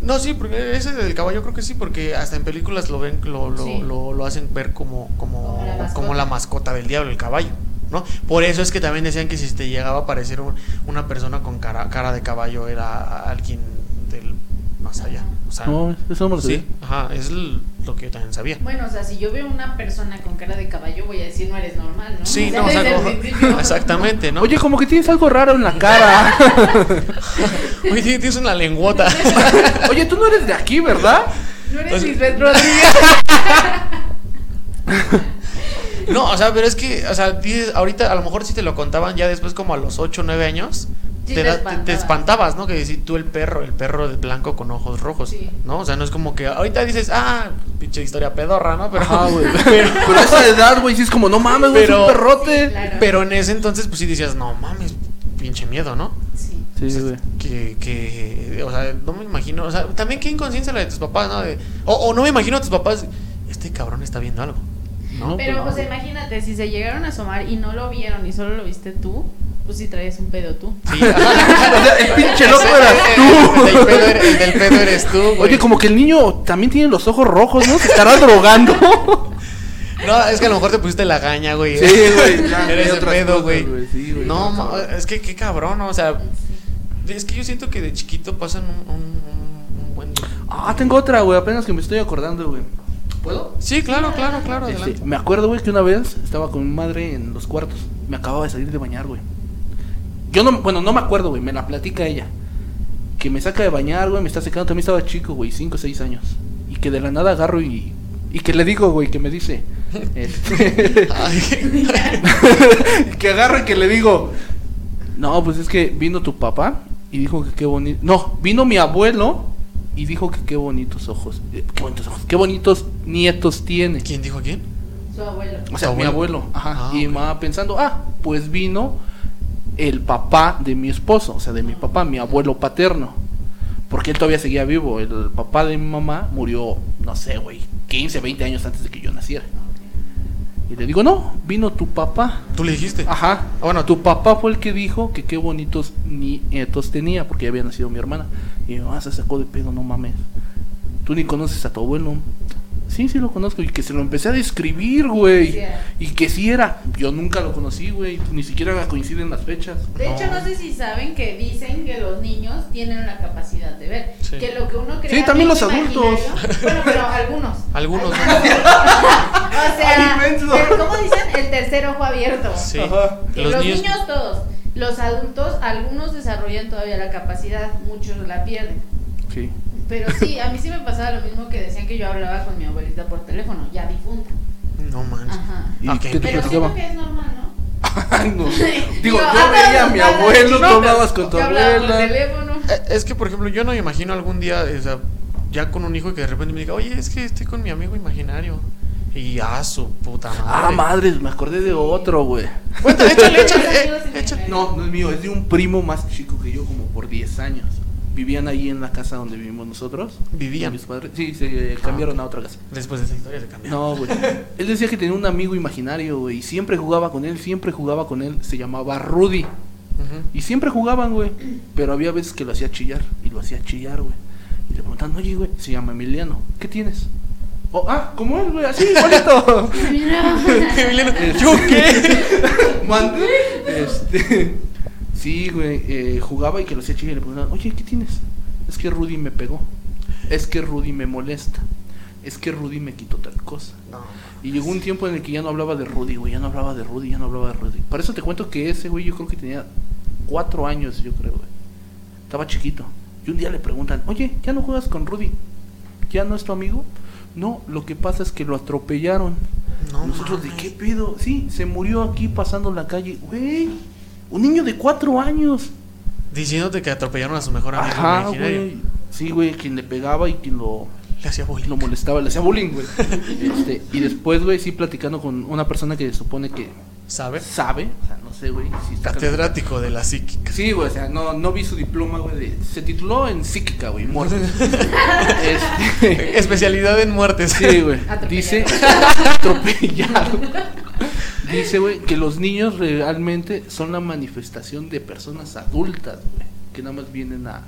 no, sí, porque ese del caballo creo que sí, porque hasta en películas lo ven, lo, lo, Sí. lo, lo hacen ver como, como, Como la mascota. como la mascota del diablo, el caballo, ¿no? Por eso es que también decían que si te llegaba a aparecer un- una persona con cara, cara de caballo era alguien del más allá. O sea, No, eso no lo sí, sabía. ajá, es l- lo que yo también sabía. Bueno, o sea, si yo veo una persona con cara de caballo, voy a decir no eres normal, ¿no? Sí, no, o sea, como- exactamente, ¿no? Oye, como que tienes algo raro en la cara. Oye, tienes- una lenguota. Oye, tú no eres de aquí, ¿verdad? No eres Lisbeth Rodríguez. No, o sea, pero es que, o sea, dices, ahorita a lo mejor si te lo contaban ya después como a los 8 o 9 años, Sí, te, te da- te- te espantabas. ¿no? Que decir tú el perro, el perro de blanco con ojos rojos, Sí. ¿no? O sea, no es como que ahorita dices, ah, pinche historia pedorra, ¿no? Pero, Ajá, güey. pero, Pero a esa edad, güey, sí es como, no mames, güey, es Pero- un perrote. Sí, claro. pero en ese entonces, pues sí decías, no mames, pinche miedo, ¿no? Sí. Sí, güey. que, que, o sea, no me imagino, o sea, también qué inconsciencia la de tus papás, ¿no? De- o, o no me imagino a tus papás, este cabrón está viendo algo. No, Pero, pues o no, sea, güey. imagínate, si se llegaron a asomar y no lo vieron y solo lo viste tú, pues sí traías un pedo tú. Sí, O sea, el pinche loco eras El del tú. pedo eres, el del pedo eres tú, güey. Oye, como que el niño también tiene los ojos rojos, ¿no? Se estará drogando. No, es que a lo mejor te pusiste la gaña, güey. Sí, güey, ya, hay Eres de pedo, cosas, güey. güey, sí, güey. no, No, es que qué cabrón, ¿no? O sea, es que yo siento que de chiquito pasan un, un, un- un buen... Ah, tengo otra, güey, apenas que me estoy acordando, güey. ¿Puedo? Sí, claro, claro, claro, Este, adelante. me acuerdo, güey, que una vez estaba con mi madre en los cuartos. Me acababa de salir de bañar, güey. Yo no, bueno, no me acuerdo, güey, me la platica ella. Que me saca de bañar, güey, me está secando. También estaba chico, güey, 5 o 6 años. Y que de la nada agarro y. Y que le digo, güey, que me dice. Este, Ay, que agarro y que le digo. No, pues es que vino tu papá y dijo que qué bonito. No, vino mi abuelo y dijo que qué bonitos ojos. eh, qué bonitos ojos. Qué bonitos nietos tiene. ¿Quién dijo quién? Su abuelo. O sea, mi abuelo. Ajá. Ah, y ok. mamá pensando, ah, pues vino el papá de mi esposo, o sea, de mi papá, mi abuelo paterno. Porque él todavía seguía vivo. El papá de mi mamá murió, no sé, güey, 15, 20 años antes de que yo naciera. Y le digo, no, vino tu papá. ¿Tú le dijiste? Ajá. Ah, bueno, Tu papá fue el que dijo que qué bonitos nietos tenía, porque ya había nacido mi hermana. Y mi mamá se sacó de pedo, no mames. Tú ni conoces a tu abuelo. Sí, sí lo conozco. Y que se lo empecé a describir, güey. Y que sí era. Yo nunca lo conocí, güey. Ni siquiera coinciden las fechas. De hecho, No. sé si saben que dicen que los niños tienen la capacidad de ver. Sí. Que lo que uno cree. Sí, también los adultos. Bueno, pero algunos. Algunos, ¿no? O sea, pero ¿cómo dicen? El tercer ojo abierto. Sí. Ajá. Que Los Los, niños- niños... todos. Los adultos, algunos desarrollan todavía la capacidad, muchos la pierden. Sí. Pero sí, a mí sí me pasaba lo mismo que decían que yo hablaba con mi abuelita por teléfono, ya difunta. No manches. Ajá. ¿Y Ok. qué te Pero platicaba? siento que es normal, ¿no? Ay, no. Digo, Digo, yo ah, veía a mi no, abuelo, tú hablabas con tu yo hablaba por abuela. teléfono. Eh, Es que, por ejemplo, yo no me imagino algún día, o sea, ya con un hijo que de repente me diga, oye, es que estoy con mi amigo imaginario. Y a su puta madre. Ah, madre, me acordé de otro, güey. Échale, échale, eh, échale. No, no es mío, es de un primo más chico que yo, como por 10 años. Vivían ahí en la casa donde vivimos nosotros. Vivían. Mis padres. Sí, se cambiaron a otra casa. Después de esa historia se cambió. No, güey. Él decía que tenía un amigo imaginario, güey. Y siempre jugaba con él, siempre jugaba con él. Se llamaba Rudy. Ujú. Y siempre jugaban, güey. Pero había veces que lo hacía chillar. Y lo hacía chillar, güey. Y le preguntaban, oye, güey, se llama Emiliano. ¿Qué tienes? Oh, ah, como él, güey, así, igualito. Emiliano, ¿Yo qué? Mande. Este. Sí, güey. eh, jugaba y que lo hacía chillar. Y le preguntaban, oye, ¿qué tienes? Es que Rudy me pegó. Es que Rudy me molesta. Es que Rudy me quitó tal cosa. No. Y llegó un tiempo en el que ya no hablaba de Rudy, güey. Ya no hablaba de Rudy, ya no hablaba de Rudy. Por eso te cuento que ese güey yo creo que tenía cuatro años, yo creo, güey. Estaba chiquito. Y un día le preguntan, oye, ¿ya no juegas con Rudy? ¿Ya no es tu amigo? No, lo que pasa es que lo atropellaron. No Nosotros, ¿de qué pedo? Sí, se murió aquí pasando la calle. Güey, un niño de cuatro años. Diciéndote que atropellaron a su mejor amigo Ajá, güey. Sí, güey, quien le pegaba y quien lo, Le hacía bullying. lo molestaba, le hacía bullying, güey. Este, y después, güey, sí platicando con una persona que se supone que ¿Sabes? sabe, o sea, no sé, güey, si Catedrático de la psíquica. Sí, güey, o sea, no, no vi su diploma, güey, de- se tituló en psíquica, güey, muerto. este, Especialidad en muertes. sí, güey, dice, atropellado. Dice, güey, que los niños realmente son la manifestación de personas adultas, güey, que nada más vienen a,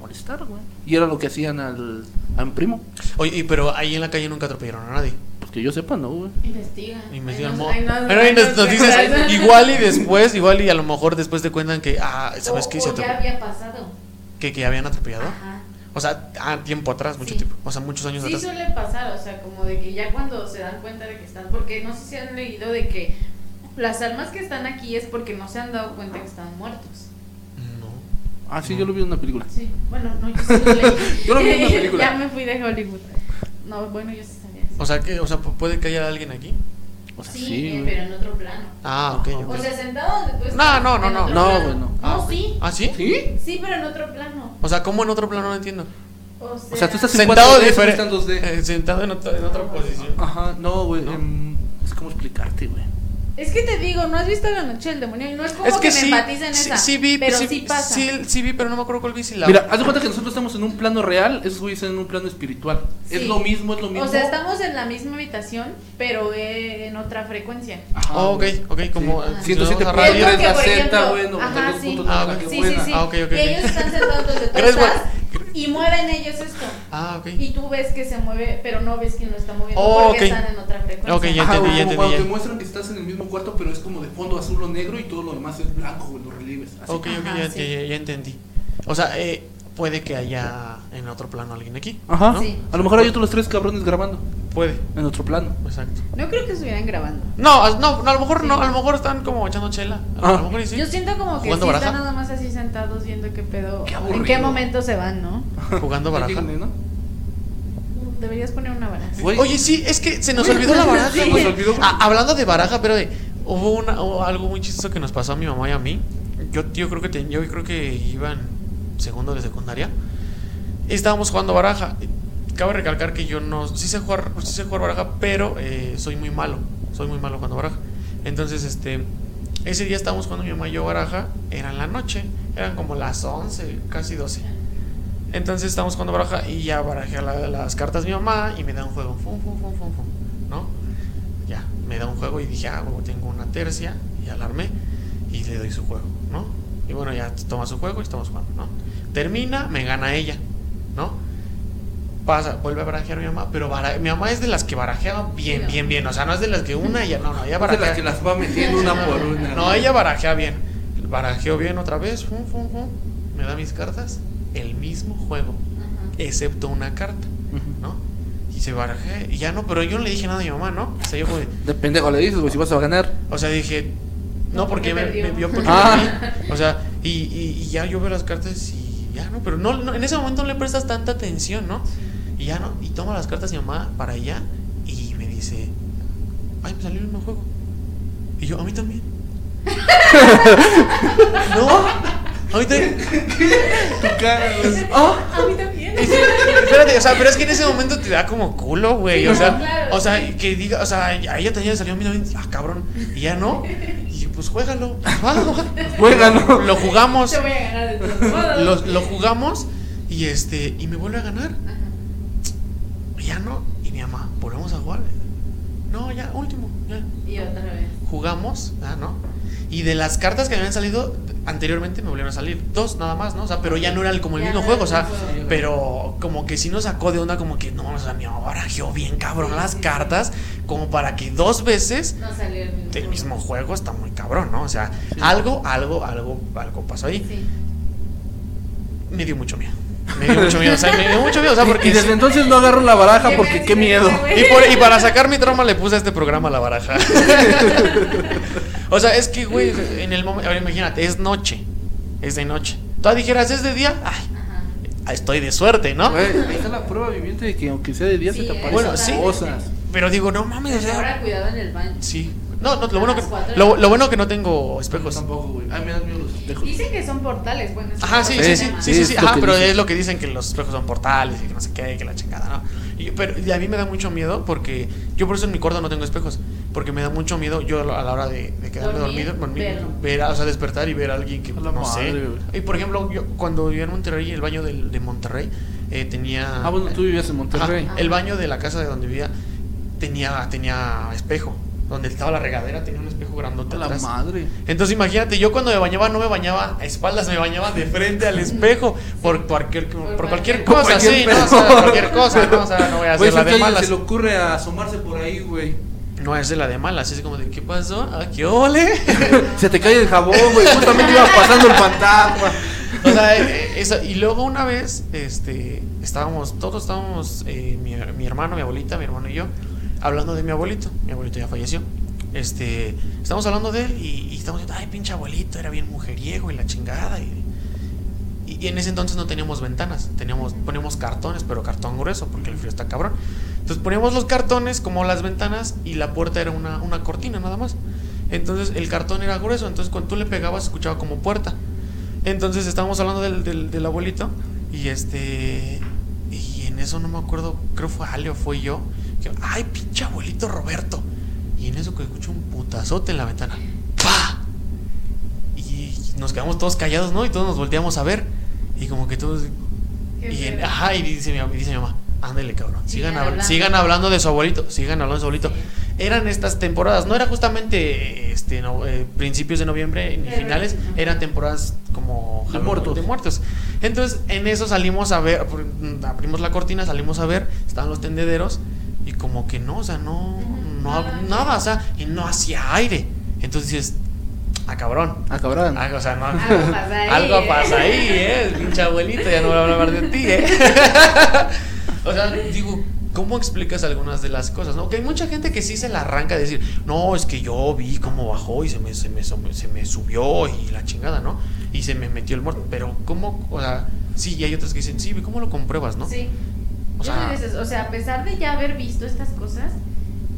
molestar, güey. Y era lo que hacían al, a un primo, Oye, y- pero ahí en la calle nunca atropellaron a nadie. pues que yo sepa, ¿no, güey? Investiga. Investigan Ay, no- mo- ay, no- Pero ahí nos, dices, igual y después, igual y a lo mejor después te cuentan que, ah, ¿sabes O- qué? o Se ya atropelló. había pasado. Que, que habían atropellado. Ajá. O sea, ah, tiempo atrás, mucho Sí. tiempo. O sea, muchos años Sí atrás. suele pasar, o sea, como de que ya cuando se dan cuenta de que están, porque no sé si han leído de que las almas que están aquí es porque no se han dado cuenta que están muertos. No. Ah, sí, yo lo vi en una película. Sí, bueno, no, yo sí lo leí. Yo lo vi en una película. ya me fui de Hollywood. No, bueno, yo sí sabía eso. O sea, que, o sea, pu- puede que haya alguien aquí. O sea, Sí, sí, eh, pero en otro plano. Ah, ok, Ajá. ok. O sea, sentado donde tú No, estás. no, no, en no. otro No, no. Ah, No, ok. sí. ¿Ah, sí? ¿Sí? Sí, pero en otro plano. O sea, ¿cómo en otro plano? No entiendo. O sea, O sea, tú estás en Sentado 4D, diferente. están 2D. Eh, sentado en, otra- en otra posición. Ajá, no, güey. ¿No? em, es como explicarte, güey. Es que te digo, no has visto la noche del demonio y no es como Es que, que me sí, empatiza en sí, esa. sí vi, pero sí, sí, pasa. Sí, sí vi, pero no me acuerdo cuál vi. Si la... Mira, haz de cuenta que nosotros estamos en un plano real, esos güeyes en un plano espiritual. Es lo mismo, es lo mismo. O sea, estamos en la misma habitación, pero eh, en otra frecuencia. Ajá, Oh, ok, ok, como... Sí. si Siento nos siete vamos a radio- Es la Z, y ajá, sí. Ah, Sí, sí, buena. sí. Ah, ok, ok, Y ellos están sentados donde tú ¿Crees, güey? estás y mueven ellos esto. Ah, ok. Y tú ves que se mueve, pero no ves quién lo está moviendo Oh, porque están en otra frecuencia. Ok, ya Ajá, entendí, ya como cuando entendí, te ya. muestran que estás en el mismo cuarto, pero es como de fondo azul o negro y todo lo demás es blanco, güey, los relieves. Así. Ok, ok, Ajá, ya, sí. ya- ya entendí. O sea, eh, puede que haya en otro plano alguien aquí. Ajá. ¿no? Sí. A lo mejor hay otros tres cabrones grabando Puede, en otro plano. exacto. No creo que estuvieran grabando. No, a- no, no, a lo mejor no, a lo mejor están como echando chela. A Ah. lo mejor sí. Yo siento como que sí ¿Jugando están nada más así sentados viendo qué pedo. Qué en aburrido. qué momento se van, ¿no? Jugando baraja. ¿no? Deberías poner una baraja. Güey. Oye, sí, es que se nos olvidó la baraja. Se nos olvidó. Ah, hablando de baraja, pero de, hubo, una, hubo algo muy chistoso que nos pasó a mi mamá y a mí. Yo, yo creo que te- yo creo que iba en segundo de secundaria. Y estábamos jugando baraja. Cabe recalcar que yo no sí sé jugar, sí sé jugar baraja, pero eh, soy muy malo. Soy muy malo jugando baraja. Entonces, este ese día estábamos jugando mi mamá y yo baraja, era en la noche, eran como las 11, casi 12. Entonces estábamos jugando baraja y ya barajé la- las cartas mi mamá y me da un juego. Fum, fum, fum, fum, fum, ¿No? Ya, me da un juego y dije, ah, huevo, tengo una tercia y alarmé y le doy su juego, ¿no? Y bueno, ya toma su juego y estamos jugando, ¿no? Termina, me gana ella, ¿no? Pasa, vuelve a barajear mi mamá, pero mi mamá es de las que barajeaba bien, bien, bien. O sea, no es de las que una y ya, no, no, ella Es de barajea. las que las va metiendo una por una. No, ella barajea bien. Barajeó bien otra vez, fum, fum, fum. Me da mis cartas, el mismo juego, Ajá. excepto una carta. ¿no? Y se barajé, y ya no, pero yo no le dije nada a mi mamá, ¿no? O sea, yo como de- De pendejo le dices, güey, si vas a ganar. o sea, dije, no, porque, porque me, me vio porque Ah. O sea, y, y, y ya yo veo las cartas y ya, ¿no? Pero no, no, en ese momento no le prestas tanta atención, ¿no? Y ya, ¿no? Y toma las cartas mi mamá para allá y me dice, ay, me salió el mismo juego. Y yo, a mí también. no, a mí también. Tu cara. A mí también. Espérate, o sea, pero es que en ese momento te da como culo, güey. O sea, claro, o sea, sí. que diga, o sea, a ella también le salió a mí también, ah, cabrón. Y ya no. Y yo, pues juégalo. Juégalo. Lo jugamos. Te voy a ganar de todos modos. Lo, lo jugamos y este, y me vuelve a ganar. Ajá. Y ya no. Y mi mamá, volvemos a jugar. No, ya, último, ya. Y otra vez. Jugamos, ah, ¿no? Y de las cartas que me habían salido anteriormente me volvieron a salir dos nada más, ¿no? O sea, pero ya no era el- como el Ya mismo no juego, o sea, juego. pero como que sí nos sacó de onda, como que no, o sea, mi mamá barajeó bien cabrón Sí, las sí, cartas, como para que dos veces No salió el mismo. el mismo juego está muy cabrón, ¿no? O sea, Sí. algo, algo, algo, algo pasó ahí. Sí. Me dio mucho miedo. Me dio mucho miedo, o sea, me dio mucho miedo, o sea, porque Y desde entonces no agarro la baraja Qué porque qué miedo. Y, por- y para sacar mi trauma le puse a este programa la baraja. o sea, es que, güey, en el momento. Ahora imagínate, es noche. Es de noche. Tú dijeras, es de día. Ay, Ajá. estoy de suerte, ¿no? Güey, ahí está la prueba viviente de que aunque sea de día Sí, se te aparecen Bueno, sí. cosas. Pero digo, no mames, Pero ahora sea. cuidado en el baño. Sí. No, no, lo bueno que, lo, bueno que no tengo espejos. Tampoco, güey. Ay, me dan miedo los espejos. Dicen que son portales, bueno. Ajá, sí, sí, sí, sí, sí, sí, ajá, pero dicen. es lo que dicen que los espejos son portales y que no sé qué, que la chingada, ¿no? Y, pero y a mí me da mucho miedo porque yo por eso en mi cuarto no tengo espejos, porque me da mucho miedo yo a la hora de, de quedarme Dormir, dormido, dormir, ver, a- o sea, despertar y ver a alguien que A no madre, sé. Y por ejemplo, yo cuando vivía en Monterrey, el baño del- de Monterrey eh, tenía Ah, bueno, tú vivías en Monterrey. Ajá, el baño de la casa de donde vivía tenía tenía espejo, donde estaba la regadera tenía un espejo grandote A la atrás. madre. Entonces imagínate, yo cuando me bañaba no me bañaba a espaldas, me bañaba de frente al espejo por cualquier, por, Por cualquier cosa, cualquier sí, no, o sea, pedo. cualquier cosa, no, o sea, no voy a hacer la de malas. se le ocurre asomarse por ahí, güey. No es de la de malas, es como de ¿qué pasó? ¿A qué ole? Se te cae el jabón, güey. Justamente iba pasando el fantasma. o sea, eh, eso, y luego una vez, este, estábamos, todos estábamos, eh, mi, mi hermano, mi abuelita, mi hermano y yo, hablando de mi abuelito. Mi abuelito ya falleció. Este, estamos hablando de él y, estamos diciendo, ay, pinche abuelito, era bien mujeriego y la chingada. Y, y, en ese entonces no teníamos ventanas, teníamos, poníamos cartones, pero cartón grueso, porque el frío está cabrón. Entonces poníamos los cartones como las ventanas y la puerta era una, una cortina nada más. Entonces el cartón era grueso, entonces cuando tú le pegabas escuchaba como puerta. Entonces estábamos hablando del, del, del abuelito y este y en eso no me acuerdo, creo fue Ale o fue yo. Que, Ay, pinche abuelito Roberto. Y en eso que escucho un putazote en la ventana. ¡Pah! Y nos quedamos todos callados, ¿no? Y todos nos volteamos a ver. Y como que todos. Y, en- ajá, y dice mi, dice mi mamá, ándele cabrón, sigan, Sigan habl- hablando. sigan hablando de su abuelito, sigan hablando de su abuelito. Sí. Eran estas temporadas, no era justamente este no, eh, principios de noviembre ni Pero- finales, ajá. eran temporadas como De muertos. de muertos. Entonces, en eso salimos a ver, abrimos la cortina, salimos a ver, estaban los tendederos y como que no, o sea, no, no, nada. nada, o sea, y no hacía aire. Entonces dices, ah, cabrón. Ah, cabrón. Ah, o sea, no. Algo pasa ahí, Algo ¿eh? pasa ahí, ¿eh? El pinche abuelito ya no va a hablar de ti, ¿eh? o sea, digo, ¿cómo explicas algunas de las cosas? ¿no? Que hay mucha gente que sí se la arranca a decir, no, es que yo vi cómo bajó y se me, se me, se me subió y la chingada, ¿no? Y se me metió el muerto. Pero, ¿cómo? O sea, sí, y hay otras que dicen, sí, ¿cómo lo compruebas, no? Sí. O sea- sea, o sea, a pesar de ya haber visto estas cosas,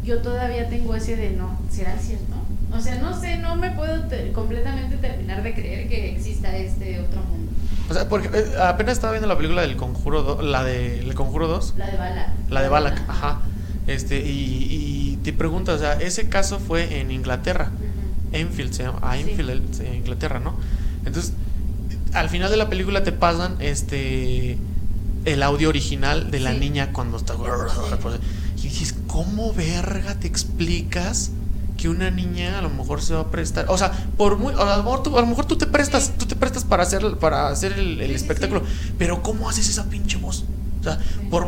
yo todavía tengo ese de no, ¿será cierto? O sea, no sé, no me puedo te- completamente terminar de creer que exista este otro mundo. O sea, porque eh, apenas estaba viendo la película del Conjuro, do- la de El Conjuro 2. La de Balak. La de Balak, ajá. Este, y, y te preguntas, o sea, ese caso fue en Inglaterra. Ujú. Enfield, se llama, a Sí. Enfield, en Inglaterra, ¿no? Entonces, al final de la película te pasan este el audio original de la Sí. niña cuando está y dices, ¿cómo verga te explicas que una niña a lo mejor se va a prestar? O sea, por muy a lo mejor tú, a lo mejor tú te prestas, Sí. tú te prestas para hacer para hacer el, el Sí, sí, espectáculo, pero ¿cómo haces esa pinche voz? O sea, Sí. por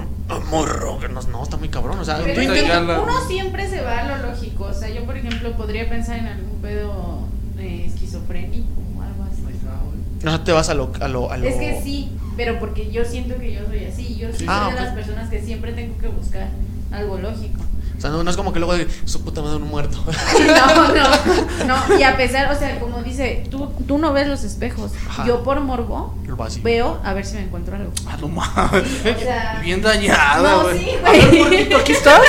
morro, que no, no, está muy cabrón, o sea, tú intentas la- uno siempre se va a lo lógico. O sea, yo, por ejemplo, podría pensar en algún pedo eh, esquizofrénico. No te vas a lo a lo, a lo- Es que sí, pero porque yo siento que yo soy así. Yo sí Ah, soy de las personas que siempre tengo que buscar algo lógico. O sea, no, no es como que luego de su puta madre un muerto. No, no, no. Y a pesar, o sea, como dice, tú, tú no ves los espejos. Ajá. Yo por morbo veo a ver si me encuentro algo. Ah, no mames. Sí, o sea, Bien dañada, No, sí, güey. aquí estás.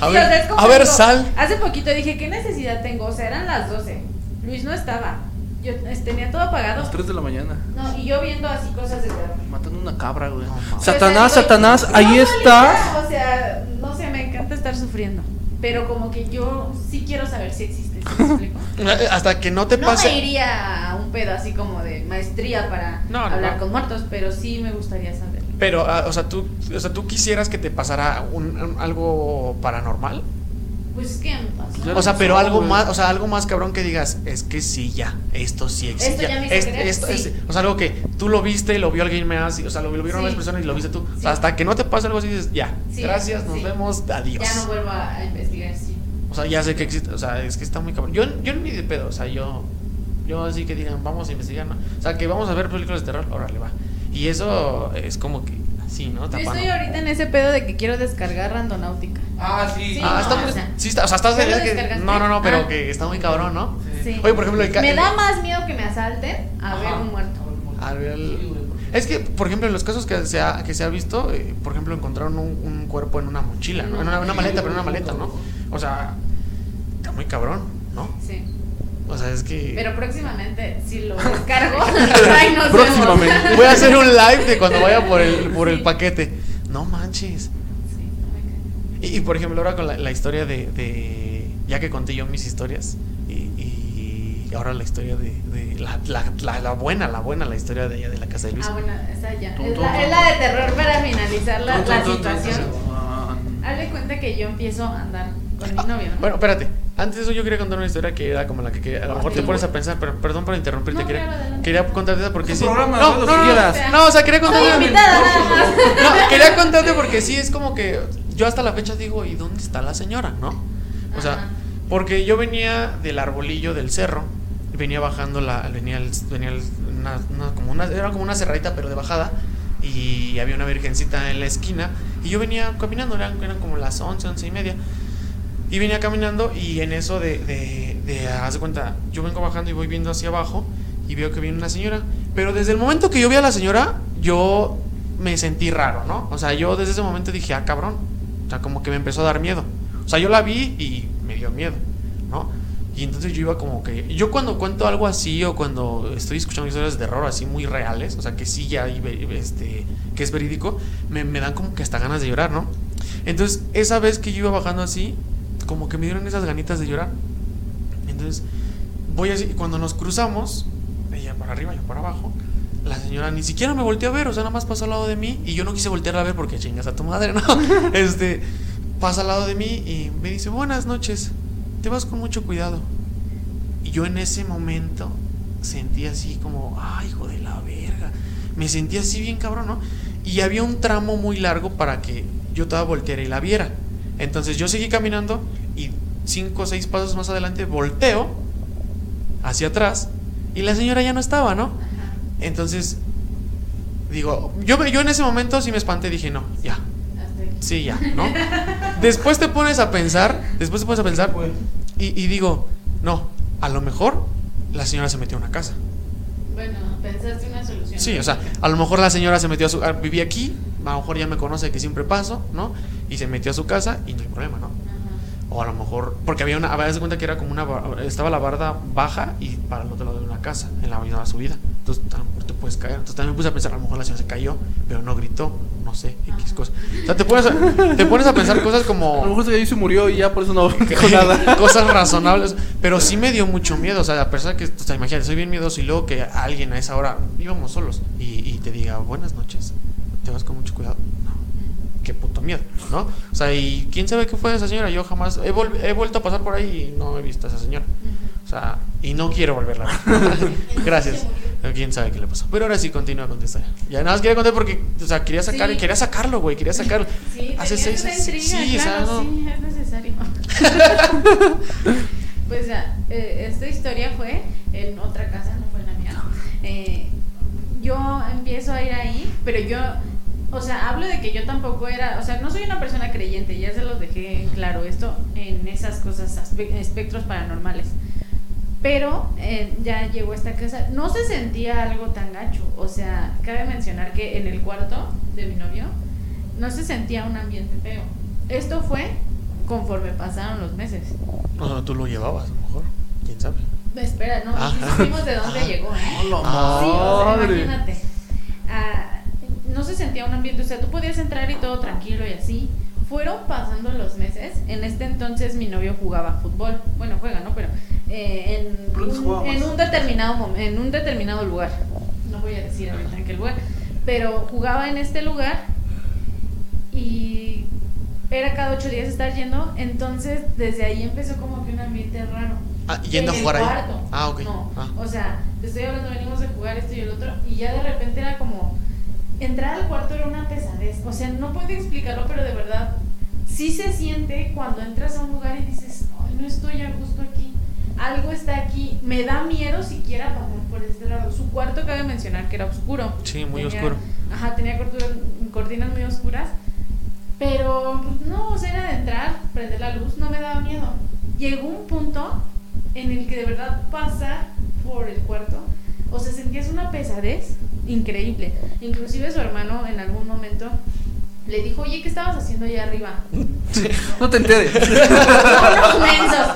A Sí, ver, o sea, es como a ver, sal. Hace poquito dije, ¿qué necesidad tengo? O sea, eran las 12. Luis no estaba. Yo eh, tenía todo A apagado. las 3 de la mañana. No, y yo viendo así cosas de terror. Matando una cabra, güey. No. Satanás, O sea, Satanás, digo, ahí no, no, estás. O sea, no sé, me encanta estar sufriendo. Pero como que yo sí quiero saber si existe. ¿sí me explico? Hasta que no te No pase. me iría a un pedo así como de maestría para No, no, hablar no. con muertos, pero sí me gustaría saber. Pero, ah, o sea, tú, o sea, tú quisieras que te pasara un, un- algo paranormal. Pues es que ya me pasó. O sea, pero algo más, o sea, algo más cabrón que digas, es que sí, ya, esto sí existe. Esto ya me hizo Es- creer, esto- sí. es- o sea, algo que tú lo viste, lo vio alguien más, y, o sea, lo, lo vieron Sí. personas y lo viste tú. O sea, hasta que no te pase algo así, dices, ya, Sí, gracias, nos vemos, adiós. Ya no vuelvo a a investigar, sí. O sea, ya sé que existe, o sea, es que está muy cabrón. Yo, yo ni de pedo, o sea, yo, yo así que digan, vamos a investigar, ¿no? O sea, que vamos a ver películas de terror, órale, va. Y eso es como que así, ¿no? Yo estoy ahorita en ese pedo de que quiero descargar Randonáutica. Ah, sí. Sí, Ah, no, está o sea. sí, está, o sea, estás ¿Ya lo de que? No, no, no, pero Ah. que está muy cabrón, ¿no? Sí. Oye, por ejemplo, el Me da más miedo que me asalten a Ajá. ver un muerto. A ver. Es que, por ejemplo, en los casos que se ha, que se ha visto, eh, por ejemplo, encontraron un, un cuerpo en una mochila, ¿no? En una, una maleta, pero en una maleta, ¿no? O sea, está muy cabrón, ¿no? Sí. O sea, es que... Pero próximamente, si lo descargo, ahí nos vemos. Próximamente. Voy a hacer un live de cuando vaya por el, por el paquete. No manches. Sí, no me cae. Y, y, por ejemplo, ahora con la, la historia de, de- Ya que conté yo mis historias. Y, y ahora la historia de. de la, la, la, la buena, la buena, la historia de ella de la casa de Luis. Ah, bueno, esa ya. Tum, Es tum, la, tum, es la de terror para finalizar la, situación. Hazle cuenta que yo empiezo a andar con mi novio, ¿no? Bueno, espérate. Antes de eso, yo quería contar una historia que era como la que quería. A lo mejor te pones a pensar, pero perdón por interrumpirte. No, quería, claro, quería contarte esa porque Es sí. programa, no, no, no, quieras. no, o sea, quería Soy contarte. invitada nada más. No, quería contarte porque sí es como que yo hasta la fecha digo, ¿y dónde está la señora? ¿No? O sea, Ajá. porque yo venía del arbolillo del cerro, venía bajando la, venía, el- venía el- una, una- como una, era como una cerradita pero de bajada, y había una virgencita en la esquina, y yo venía caminando, eran, eran como las 11, 11 y media, y venía caminando y en eso de, de, de, haz de cuenta, yo vengo bajando y voy viendo hacia abajo y veo que viene una señora. Pero desde el momento que yo vi a la señora, yo me sentí raro, ¿no? O sea, yo desde ese momento dije, ah, cabrón. O sea, como que me empezó a dar miedo. O sea, yo la vi y me dio miedo, ¿no? Y entonces yo iba como que... Yo cuando cuento algo así o cuando estoy escuchando historias de terror así muy reales, o sea, que sí ya, este, que es verídico, me, me dan como que hasta ganas de llorar, ¿no? Entonces, esa vez que yo iba bajando así, como que me dieron esas ganitas de llorar. Entonces, voy así, y cuando nos cruzamos, ella para arriba, yo para abajo, la señora ni siquiera me volteó a ver, o sea, nada más pasó al lado de mí y yo no quise voltear a ver porque chingas a tu madre, ¿no? Este, pasa al lado de mí y me dice, buenas noches, te vas con mucho cuidado. Y yo en ese momento sentí así como, ay, hijo de la verga. Me sentí así bien cabrón, ¿no? Y había un tramo muy largo para que yo toda volteara y la viera. Entonces yo seguí caminando y cinco o seis pasos más adelante volteo hacia atrás y la señora ya no estaba, ¿no? Entonces digo, yo, yo en ese momento sí me espanté, dije, no, ya, sí, ya, ¿no? Después te pones a pensar, después te pones a pensar y, y digo, no, a lo mejor la señora se metió a una casa. Bueno, pensaste una solución. Sí, o sea, a lo mejor la señora se metió a su... Vivía aquí, a lo mejor ya me conoce que siempre paso, ¿no? Y se metió a su casa y no hay problema, ¿no? O a lo mejor, porque había una, a cuenta que era como una, estaba la barda baja y para el otro lado de una casa, en la misma subida. Entonces a lo mejor te puedes caer. Entonces también me puse a pensar, a lo mejor la señora se cayó, pero no gritó, no sé, X Ajá. cosa. O sea, te pones a, te pones a pensar cosas A lo como mejor ahí se murió y ya por eso no dijo nada. cosas razonables, pero sí me dio mucho miedo. O sea, a pesar que, o sea, imagínate, soy bien miedoso y luego que alguien a esa hora íbamos solos y, y te diga buenas noches, te vas con mucho cuidado. Qué puto miedo, ¿no? O sea, y quién sabe qué fue de esa señora. Yo jamás he, vuelto a pasar por ahí y no he visto a esa señora. O sea, y no quiero volverla. Gracias. Quién sabe qué le pasó. Pero ahora sí continúa con tu historia. Ya nada más quería contar porque, o sea, quería sacar, Sí. quería sacarlo, güey, quería sacarlo. Sí, Hace seis, sí, intriga, sí, o sea, claro, no. sí, es necesario. pues ya, eh, esta historia fue en otra casa, no fue en la mía. Eh, yo empiezo a ir ahí, pero yo, o sea, hablo de que yo tampoco era, o sea, no soy una persona creyente, ya se los dejé en claro esto en esas cosas, espectros paranormales. Pero eh, ya llegó a esta casa, no se sentía algo tan gacho, o sea, cabe mencionar que en el cuarto de mi novio no se sentía un ambiente feo. Esto fue conforme pasaron los meses. O sea, tú lo llevabas, a lo mejor. ¿Quién sabe? Espera, no, Ah. supimos de dónde Ah. llegó, ¿eh? ¡Hola, Ah. Sí, o sea, madre! imagínate. Ah, no se sentía un ambiente, o sea, tú podías entrar y todo tranquilo y así. Fueron pasando los meses. En este entonces mi novio jugaba fútbol. Bueno, juega, ¿no? Pero eh, en, ¿Dónde un, en un determinado en un determinado lugar. No voy a decir ahorita en qué lugar. Pero jugaba en este lugar y era cada ocho días estar yendo. Entonces, desde ahí empezó como que un ambiente raro. Ah, yendo a jugar ahí. Ah, ok. No, Ah. o sea, te estoy hablando, venimos de jugar esto y el otro, y ya de repente era como. Entrar al cuarto era una pesadez. O sea, no puedo explicarlo, pero de verdad, sí se siente cuando entras a un lugar y dices, ay, no estoy a gusto aquí. Algo está aquí. Me da miedo siquiera pasar por este lado. Su cuarto, cabe mencionar que era oscuro. Sí, muy Tenía- oscuro. Ajá, tenía cortinas muy oscuras. Pero pues, no, o sea, era de entrar, prender la luz, no me daba miedo. Llegó un punto en el que de verdad pasar por el cuarto, o sea, sentías una pesadez increíble. Inclusive su hermano en algún momento le dijo, oye, ¿qué estabas haciendo allá arriba? No te enteres. No, los mensos.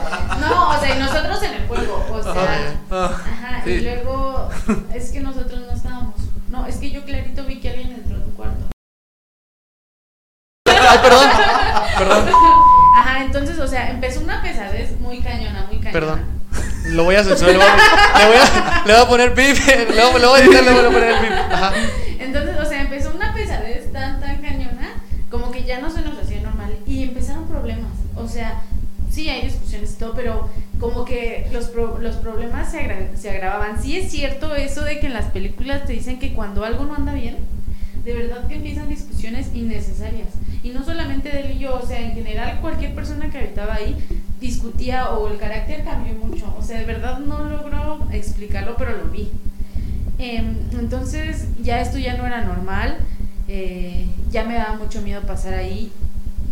No, o sea, y nosotros en el juego, o sea... Ah, Ajá, sí. y luego es que nosotros no estábamos. No, es que yo clarito vi que alguien entró a tu cuarto. Ay, perdón. Perdón. Ajá, entonces, o sea, empezó una pesadez muy cañona, muy cañona. Perdón. Lo voy a censurar. Le voy a, le voy a, le voy a poner pip. Voy, a editar, le voy a poner el pip. Entonces, o sea, empezó una pesadez tan, tan cañona, como que ya no se nos hacía normal. Y empezaron problemas. O sea, sí hay discusiones y todo, pero como que los, pro- los problemas se, agra- se agravaban. Sí es cierto eso de que en las películas te dicen que cuando algo no anda bien, de verdad que empiezan discusiones innecesarias. Y no solamente de él y yo, o sea, en general cualquier persona que habitaba ahí discutía o el carácter cambió mucho. O sea, de verdad no logro explicarlo, pero lo vi. Em, entonces ya esto ya no era normal, eh, ya me daba mucho miedo pasar ahí.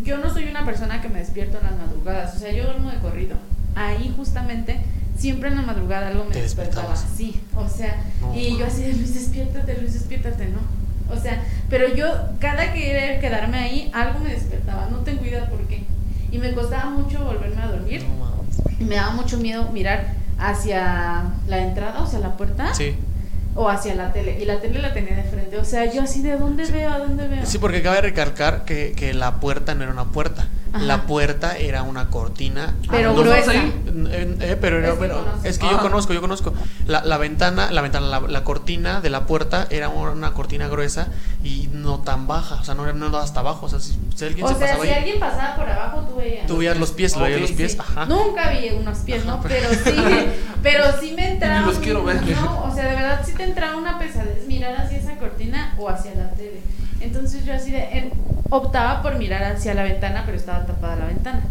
Yo no soy una persona que me despierto en las madrugadas, o sea, yo duermo de corrido. Ahí justamente, siempre en la madrugada algo me Te despertaba así, o sea, No, y yo así de Luis, despiértate, Luis, despiértate, ¿no? O sea, pero yo cada que quedarme ahí, algo me despertaba, no tengo idea por qué. Y me costaba mucho volverme a dormir. Y me daba mucho miedo mirar hacia la entrada, o sea, la puerta, Sí. o hacia la tele. Y la tele la tenía de frente. O sea, yo así, ¿de dónde veo? ¿A dónde veo? Sí, porque cabe recalcar que, que la puerta no era una puerta. Ajá. la puerta era una cortina. Pero Ah, ¿no gruesa. Eh, eh, pero era- Es que pero conoces. es que Ah. yo conozco, yo conozco. La, la ventana, la ventana, la, la cortina de la puerta era una cortina gruesa y no tan baja, o sea, no era no hasta abajo, o sea, si, si alguien O se sea, pasaba si ahí, alguien pasaba por abajo, tú veías. tú veías los pies, lo veías Ok, los pies, Sí. ajá. Nunca vi unos pies, ¿no? Pero sí, pero sí me entraba. Ni los un- quiero ver. No, o sea, de verdad sí te entraba una pesadez mirar hacia esa cortina o hacia la tele. Entonces yo así de, optaba por mirar hacia la ventana, pero estaba tapada la ventana.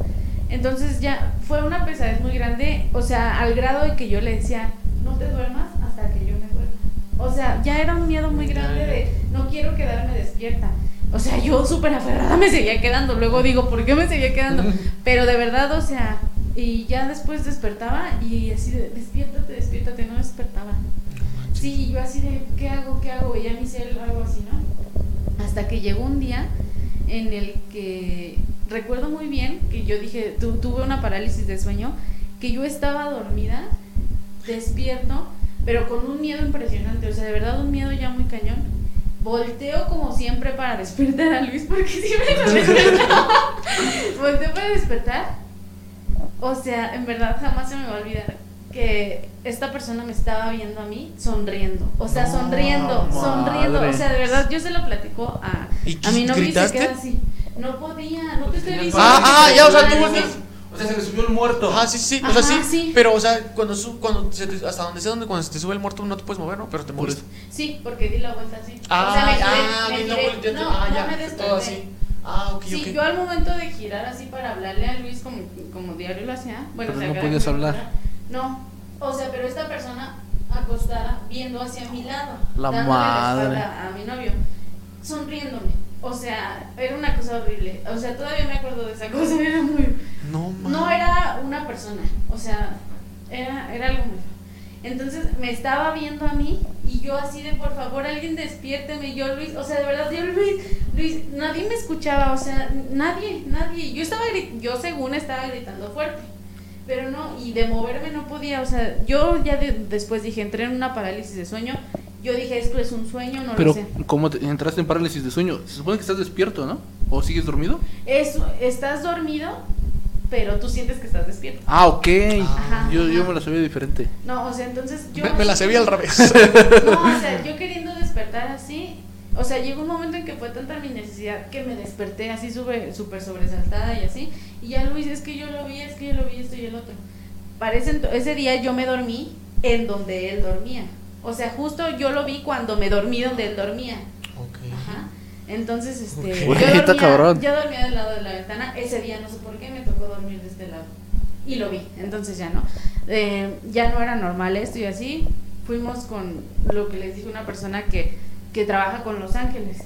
Entonces ya fue una pesadez muy grande, o sea, al grado de que yo le decía, no te duermas hasta que yo me duerma. O sea, ya era un miedo muy grande de, no quiero quedarme despierta. O sea, yo súper aferrada me seguía quedando. Luego digo, ¿por qué me seguía quedando? Pero de verdad, o sea, y ya después despertaba y así de, despiértate, despiértate, no despertaba. Sí, yo así de, ¿qué hago? ¿Qué hago? Y ya me hice algo así, ¿no? Hasta que llegó un día en el que recuerdo muy bien que yo dije, tu- tuve una parálisis de sueño, que yo estaba dormida, despierto, pero con un miedo impresionante, o sea, de verdad un miedo ya muy cañón. Volteo como siempre para despertar a Luis, porque siempre lo despertaba. Volteo para despertar. O sea, en verdad jamás se me va a olvidar que esta persona me estaba viendo a mí sonriendo. O sea, sonriendo, sonriendo. madre. O sea, de verdad, yo se lo platico a, ¿Y a mi novio y se queda así. No podía, no te estoy Tenía diciendo. Ah, ah, ya, o sea, tú O sea, se le subió el muerto. Ajá, sí, sí, o sea, Ajá, sí, sí. pero, o sea, cuando, su, cuando se te- hasta donde sé donde cuando se te sube el muerto no te puedes mover, ¿no? Pero te eso. Sí, porque di la vuelta así. Ah, o sea, me giré, ah, me bien, no giré. volteaste. No, ah, no ya, me desperté. todo así. Ah, ok, Sí, ok. yo al momento de girar así para hablarle a Luis como, como diario lo hacía, bueno, Pero o sea, no podías me hablar. No, o sea, pero esta persona acostada viendo hacia mi lado, La dándole madre. espalda a mi novio, sonriéndome. O sea, era una cosa horrible. O sea, todavía me acuerdo de esa cosa, era muy No, man. no era una persona, o sea, era, era algo muy. Entonces me estaba viendo a mí y yo así de por favor alguien despiérteme, yo Luis, o sea, de verdad yo Luis, Luis, nadie me escuchaba, o sea, nadie, nadie. Yo estaba yo según estaba gritando fuerte. Pero no, y de moverme no podía, o sea, yo ya de- después dije, entré en una parálisis de sueño. Yo dije, esto es un sueño, no Pero, lo sé. ¿cómo te- entraste en parálisis de sueño? Se supone que estás despierto, ¿no? ¿O sigues dormido? Es, estás dormido, pero tú sientes que estás despierto. Ah, ok. Ajá, yo, yo ajá. me la sabía diferente. No, o sea, entonces yo... Me, me la sé al revés. No, o sea, yo queriendo despertar así, o sea, llegó un momento en que fue tanta mi necesidad que me desperté así súper súper sobresaltada y así, y ya Luis, es que yo lo vi, es que yo lo vi, esto y el otro. Parece ese día yo me dormí en donde él dormía. O sea, justo yo lo vi cuando me dormí donde él dormía. Ok. Ajá. Entonces, este, Ok. yo, dormía, cabrón. yo dormía del lado de la ventana. Ese día no sé por qué me tocó dormir de este lado. Y lo vi. Entonces ya no. Eh, ya no era normal esto y así. Fuimos con lo que les dije, una persona que, que trabaja con Los Ángeles.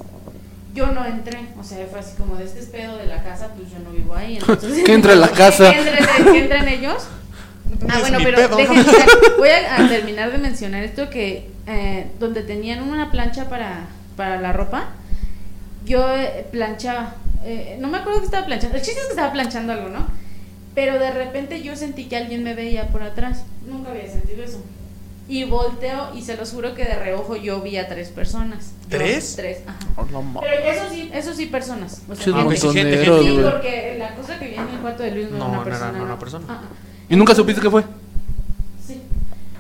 Yo no entré, o sea, fue así como de este pedo de la casa, pues yo no vivo ahí. Entonces, Que entre a la casa. Que entren, que entren ellos. Ah, Es bueno, pero déjenme, voy a, a terminar de mencionar esto que eh, donde tenían una plancha para, para la ropa, yo eh, planchaba. Eh, no me acuerdo que estaba planchando. El chiste es que estaba planchando algo, ¿no? Pero de repente yo sentí que alguien me veía por atrás. Nunca había sentido eso. Y volteo y se los juro que de reojo yo vi a tres personas. Yo- ¿Tres? tres, ajá. Oh, no. Pero eso sí, eso sí personas. O sea, Sí, gente. sí, gente. Sí, porque la cosa que vi en el cuarto de Luis no, No, era no una persona. no era una persona. Ah. ¿Y nunca supiste qué fue? Sí.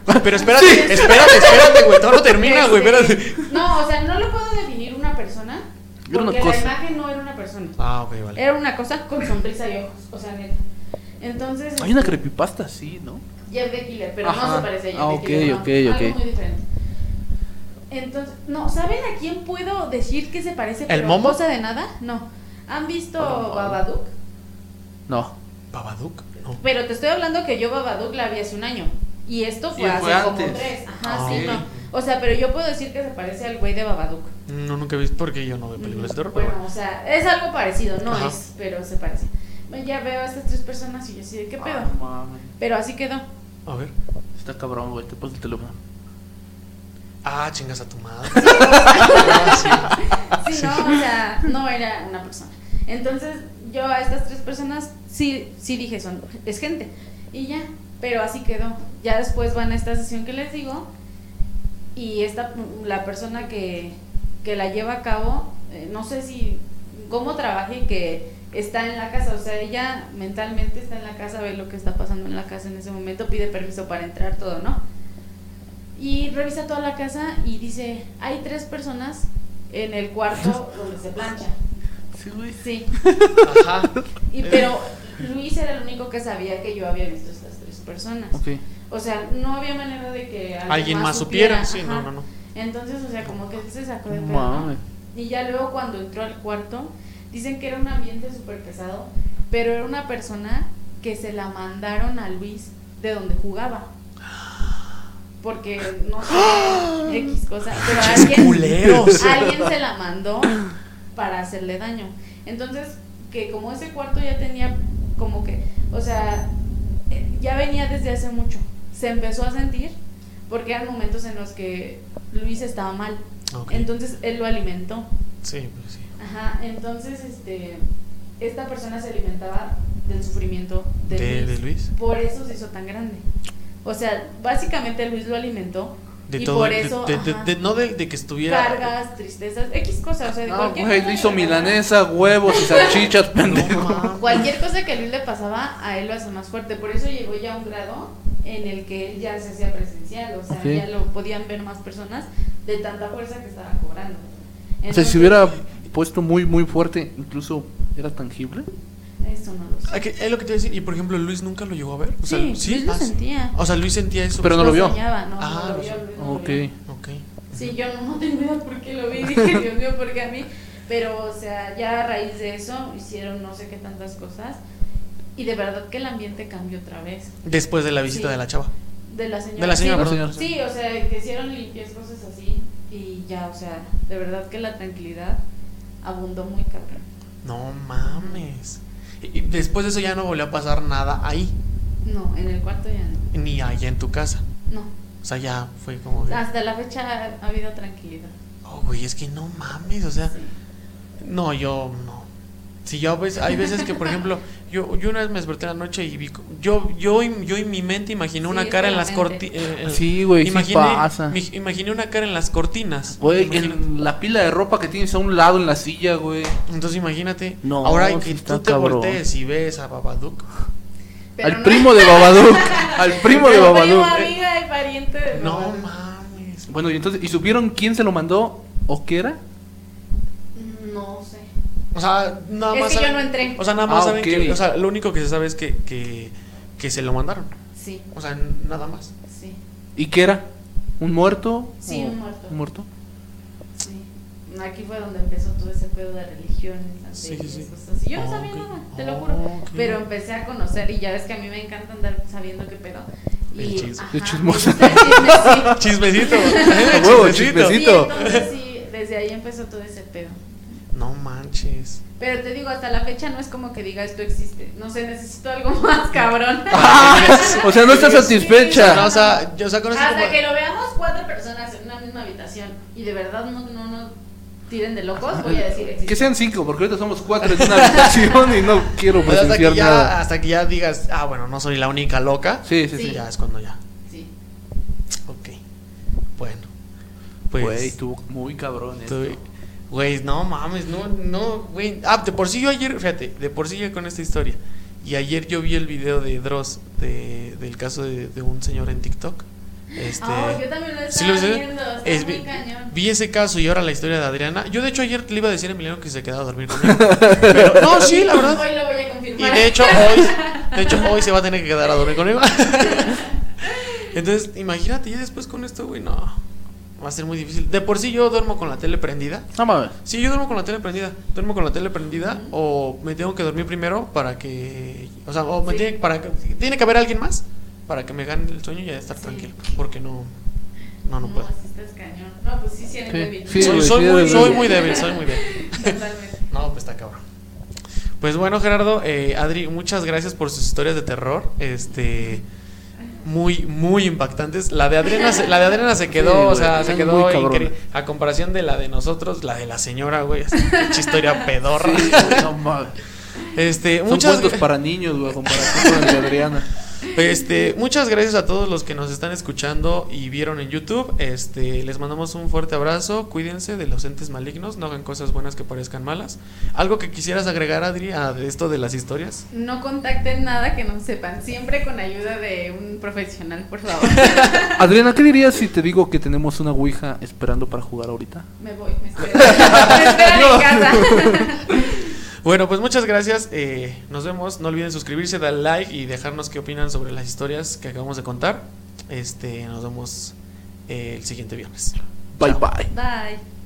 Pero espérate, espérate, espérate, güey. Todo no termina, güey. Este, Espérate. No, o sea, no lo puedo definir una persona. Era una Porque cosa. la imagen no era una persona. Ah, ok, vale. Era una cosa con sonrisa y ojos. O sea, neta. Entonces. Hay una este, creepypasta, sí, ¿no? Jeff the Killer, pero Ajá. no se parece a Jeff Ah, the Killer. no. ok, Algo ok. muy diferente. Entonces, no, ¿saben a quién puedo decir que se parece? ¿El pero Momo? cosa de nada? No. ¿Han visto Oh, no. Babadook? No. Babadook. No. Pero te estoy hablando que yo Babadook la vi hace un año. Y esto fue Y hace fue como antes. tres. Ajá, Ah, sí, no. O sea, pero yo puedo decir que se parece al güey de Babadook. No, nunca he visto porque yo no veo películas de terror. Bueno, o sea, es algo parecido, no Ajá. es, pero se parece. Bueno, Ya veo a estas tres personas y yo así de qué pedo. Ah, no mames. Pero así quedó. A ver. Está cabrón, güey. Te paso el teléfono. Ah, chingas a tu madre. Ah, sí. Sí, no, o sea, no era una persona. Entonces, yo a estas tres personas sí, sí dije, son, es gente. Y ya, pero así quedó. Ya después van a esta sesión que les digo. Y esta, la persona que, que la lleva a cabo, eh, no sé si, cómo trabaje que, está en la casa, o sea, ella mentalmente está en la casa, ve lo que está pasando en la casa en ese momento, pide permiso para entrar, todo, ¿no? Y revisa toda la casa y dice, hay tres personas en el cuarto donde se plancha. Sí, güey. Sí, Ajá. y, pero Luis era el único que sabía que yo había visto estas tres personas. Ok. O sea, no había manera de que alguien, Alguien más supiera. Sí, no, ajá. no, no. Entonces, o sea, como que se sacó de No pedo, ¿no? Y ya luego cuando entró al cuarto, dicen que era un ambiente súper pesado, pero era una persona que se la mandaron a Luis de donde jugaba. Porque no sé, X cosa, pero alguien, se la mandó para hacerle daño. Entonces, que como ese cuarto ya tenía como que, o sea, eh, ya venía desde hace mucho, se empezó a sentir porque eran momentos en los que Luis estaba mal. Entonces él lo alimentó. Sí, pues sí. Ajá, entonces este esta persona se alimentaba del sufrimiento de, ¿De- Luis. de Luis? Por eso se hizo tan grande. O sea, básicamente Luis lo alimentó De y todo. por eso de, de- de- no de, de que estuviera. cargas, tristezas, X cosas, o sea, de No, cualquier güey, cosa hizo que- milanesa, huevos y salchichas, No pendejo. mames. Cualquier cosa que a Luis le pasaba, a él lo hace más fuerte. Por eso llegó ya a un grado en el que él ya se hacía presencial, o sea, Ok. ya lo podían ver más personas de tanta fuerza que estaba cobrando. O sea, Entonces, si hubiera puesto muy, muy fuerte, incluso era tangible. Eso no lo sé. Es lo que te iba a decir. Y por ejemplo, Luis nunca lo llegó a ver. O sea, Sí, Luis lo Ah, sí. sentía. O sea, Luis sentía eso. Pero no lo vio. soñaba, no, Ah, no lo lo vio. Luis no lo Ok. vio. Ok. Sí, yo no, no tengo idea por qué lo vi, dije, Dios mío, ¿por qué a mí? Pero, o sea, ya a raíz de eso hicieron no sé qué tantas cosas y de verdad que el ambiente cambió otra vez. Después de la visita Sí. de la chava. De la señora. De la señora, sí, perdón. Sí, o sea, que hicieron limpias, cosas así y ya, o sea, de verdad que la tranquilidad abundó muy cabrón. No mames. Y después de eso ya no volvió a pasar nada ahí. No, en el cuarto ya no. Ni allá en tu casa. No, O sea, ya fue como. hasta la fecha ha habido tranquilidad. Oh, güey, es que no mames. O sea, Sí. no, yo no. Si yo veces, hay veces que, por ejemplo, yo, yo una vez me desperté en la noche y vi. Yo, yo, en- yo en mi mente imaginé Sí, una cara en la las cortinas. Sí, güey, sí imaginé, pasa. mi- imaginé una cara en las cortinas. Güey, en la pila de ropa que tienes a un lado en la silla, güey. Entonces imagínate. No, ahora sí que está tú te cabrón. voltees y ves a Babadook. Pero al no- primo de Babadook. al primo de Babadook. primo, amiga y pariente de No Babadook. mames. Bueno, y entonces, ¿y supieron quién se lo mandó o qué era? O sea, nada Es más. que yo no entré. O sea, nada más Ah, saben ok. que. O sea, lo único que se sabe es que, que, que se lo mandaron. Sí, O sea, nada más. sí, ¿Y qué era? ¿Un muerto? Sí, ¿O un muerto. ¿Un muerto? sí. Aquí fue donde empezó todo ese pedo de religiones, Sí, sí, sí. cosas así. Yo no Ah, sabía ok. nada, te lo Ah, juro. ok. Pero empecé a conocer y ya ves que a mí me encanta andar sabiendo qué pedo. Y, El chisme. ajá, El chismoso. Chismecito. A huevo, chismecito. Sí, entonces sí, desde ahí empezó todo ese pedo. No manches. Pero te digo, hasta la fecha no es como que diga esto existe. No sé, necesito algo más cabrón. O sea, no está No, satisfecha. o sea, yo, o sea, Hasta como- que lo veamos cuatro personas en una misma habitación y de verdad no, no, no tiren de locos, voy a decir existe. Que sean cinco, porque ahorita somos cuatro en una habitación y no quiero hasta, presenciar que ya, nada. hasta que ya digas, ah, bueno, no soy la única loca. Sí, sí, Sí. sí. Ya es cuando ya. Sí. Ok. Bueno. Pues. Güey, estuvo muy cabrón esto. estoy- Güey, no mames, no, no, güey. Ah, de por sí yo ayer, fíjate, de por sí yo con esta historia. Y ayer yo vi el video de Dross de, del caso de, de un señor en TikTok. Este, Ah, yo también lo ¿sí estaba lo sé? viendo, está Es- muy vi, cañón. vi ese caso y ahora la historia de Adriana. Yo de hecho ayer le iba a decir a Emiliano que se quedaba a dormir conmigo. Pero, no, sí, la verdad. Hoy lo voy a Y confirmar. de hecho hoy, de hecho hoy se va a tener que quedar a dormir conmigo. Entonces, imagínate, ya después con esto, güey, no. Va a ser muy difícil. De por sí yo duermo con la tele prendida. No mames. Sí, yo duermo con la tele prendida. Duermo con la tele prendida o me tengo que dormir primero para que, o sea, o me Sí. tiene para que tiene que haber alguien más para que me gane el sueño y ya estar Sí. tranquilo, porque no no no No, puedo. estás cañón. No, pues sí, sí eres Sí, débil. sí, soy soy sí muy soy débil. muy débil, soy muy débil. Totalmente. No, pues está cabrón. Pues bueno, Gerardo, eh, Adri, muchas gracias por sus historias de terror. Este muy, muy impactantes. La de Adriana, se, la de Adriana se quedó, Sí, o sea, se quedó increíble. A comparación de la de nosotros, la de la señora, güey. pinche historia pedorra. Sí, no. Este, Son muchas cuentos para niños, güey, a comparación con el de Adriana. Este, muchas gracias a todos los que nos están escuchando y vieron en YouTube. Este, les mandamos un fuerte abrazo. Cuídense de los entes malignos, no hagan cosas buenas que parezcan malas. ¿Algo que quisieras agregar, Adri, a esto de las historias? No contacten nada que no sepan, siempre con ayuda de un profesional, por favor. Adriana, ¿qué dirías si te digo que tenemos una Ouija esperando para jugar ahorita? Me voy, me espero. Me esperan en casa. Bueno, pues muchas gracias. eh, nos vemos. No olviden suscribirse, dar like y dejarnos qué opinan sobre las historias que acabamos de contar. Este, nos vemos eh, el siguiente viernes. Bye Chao. bye. Bye.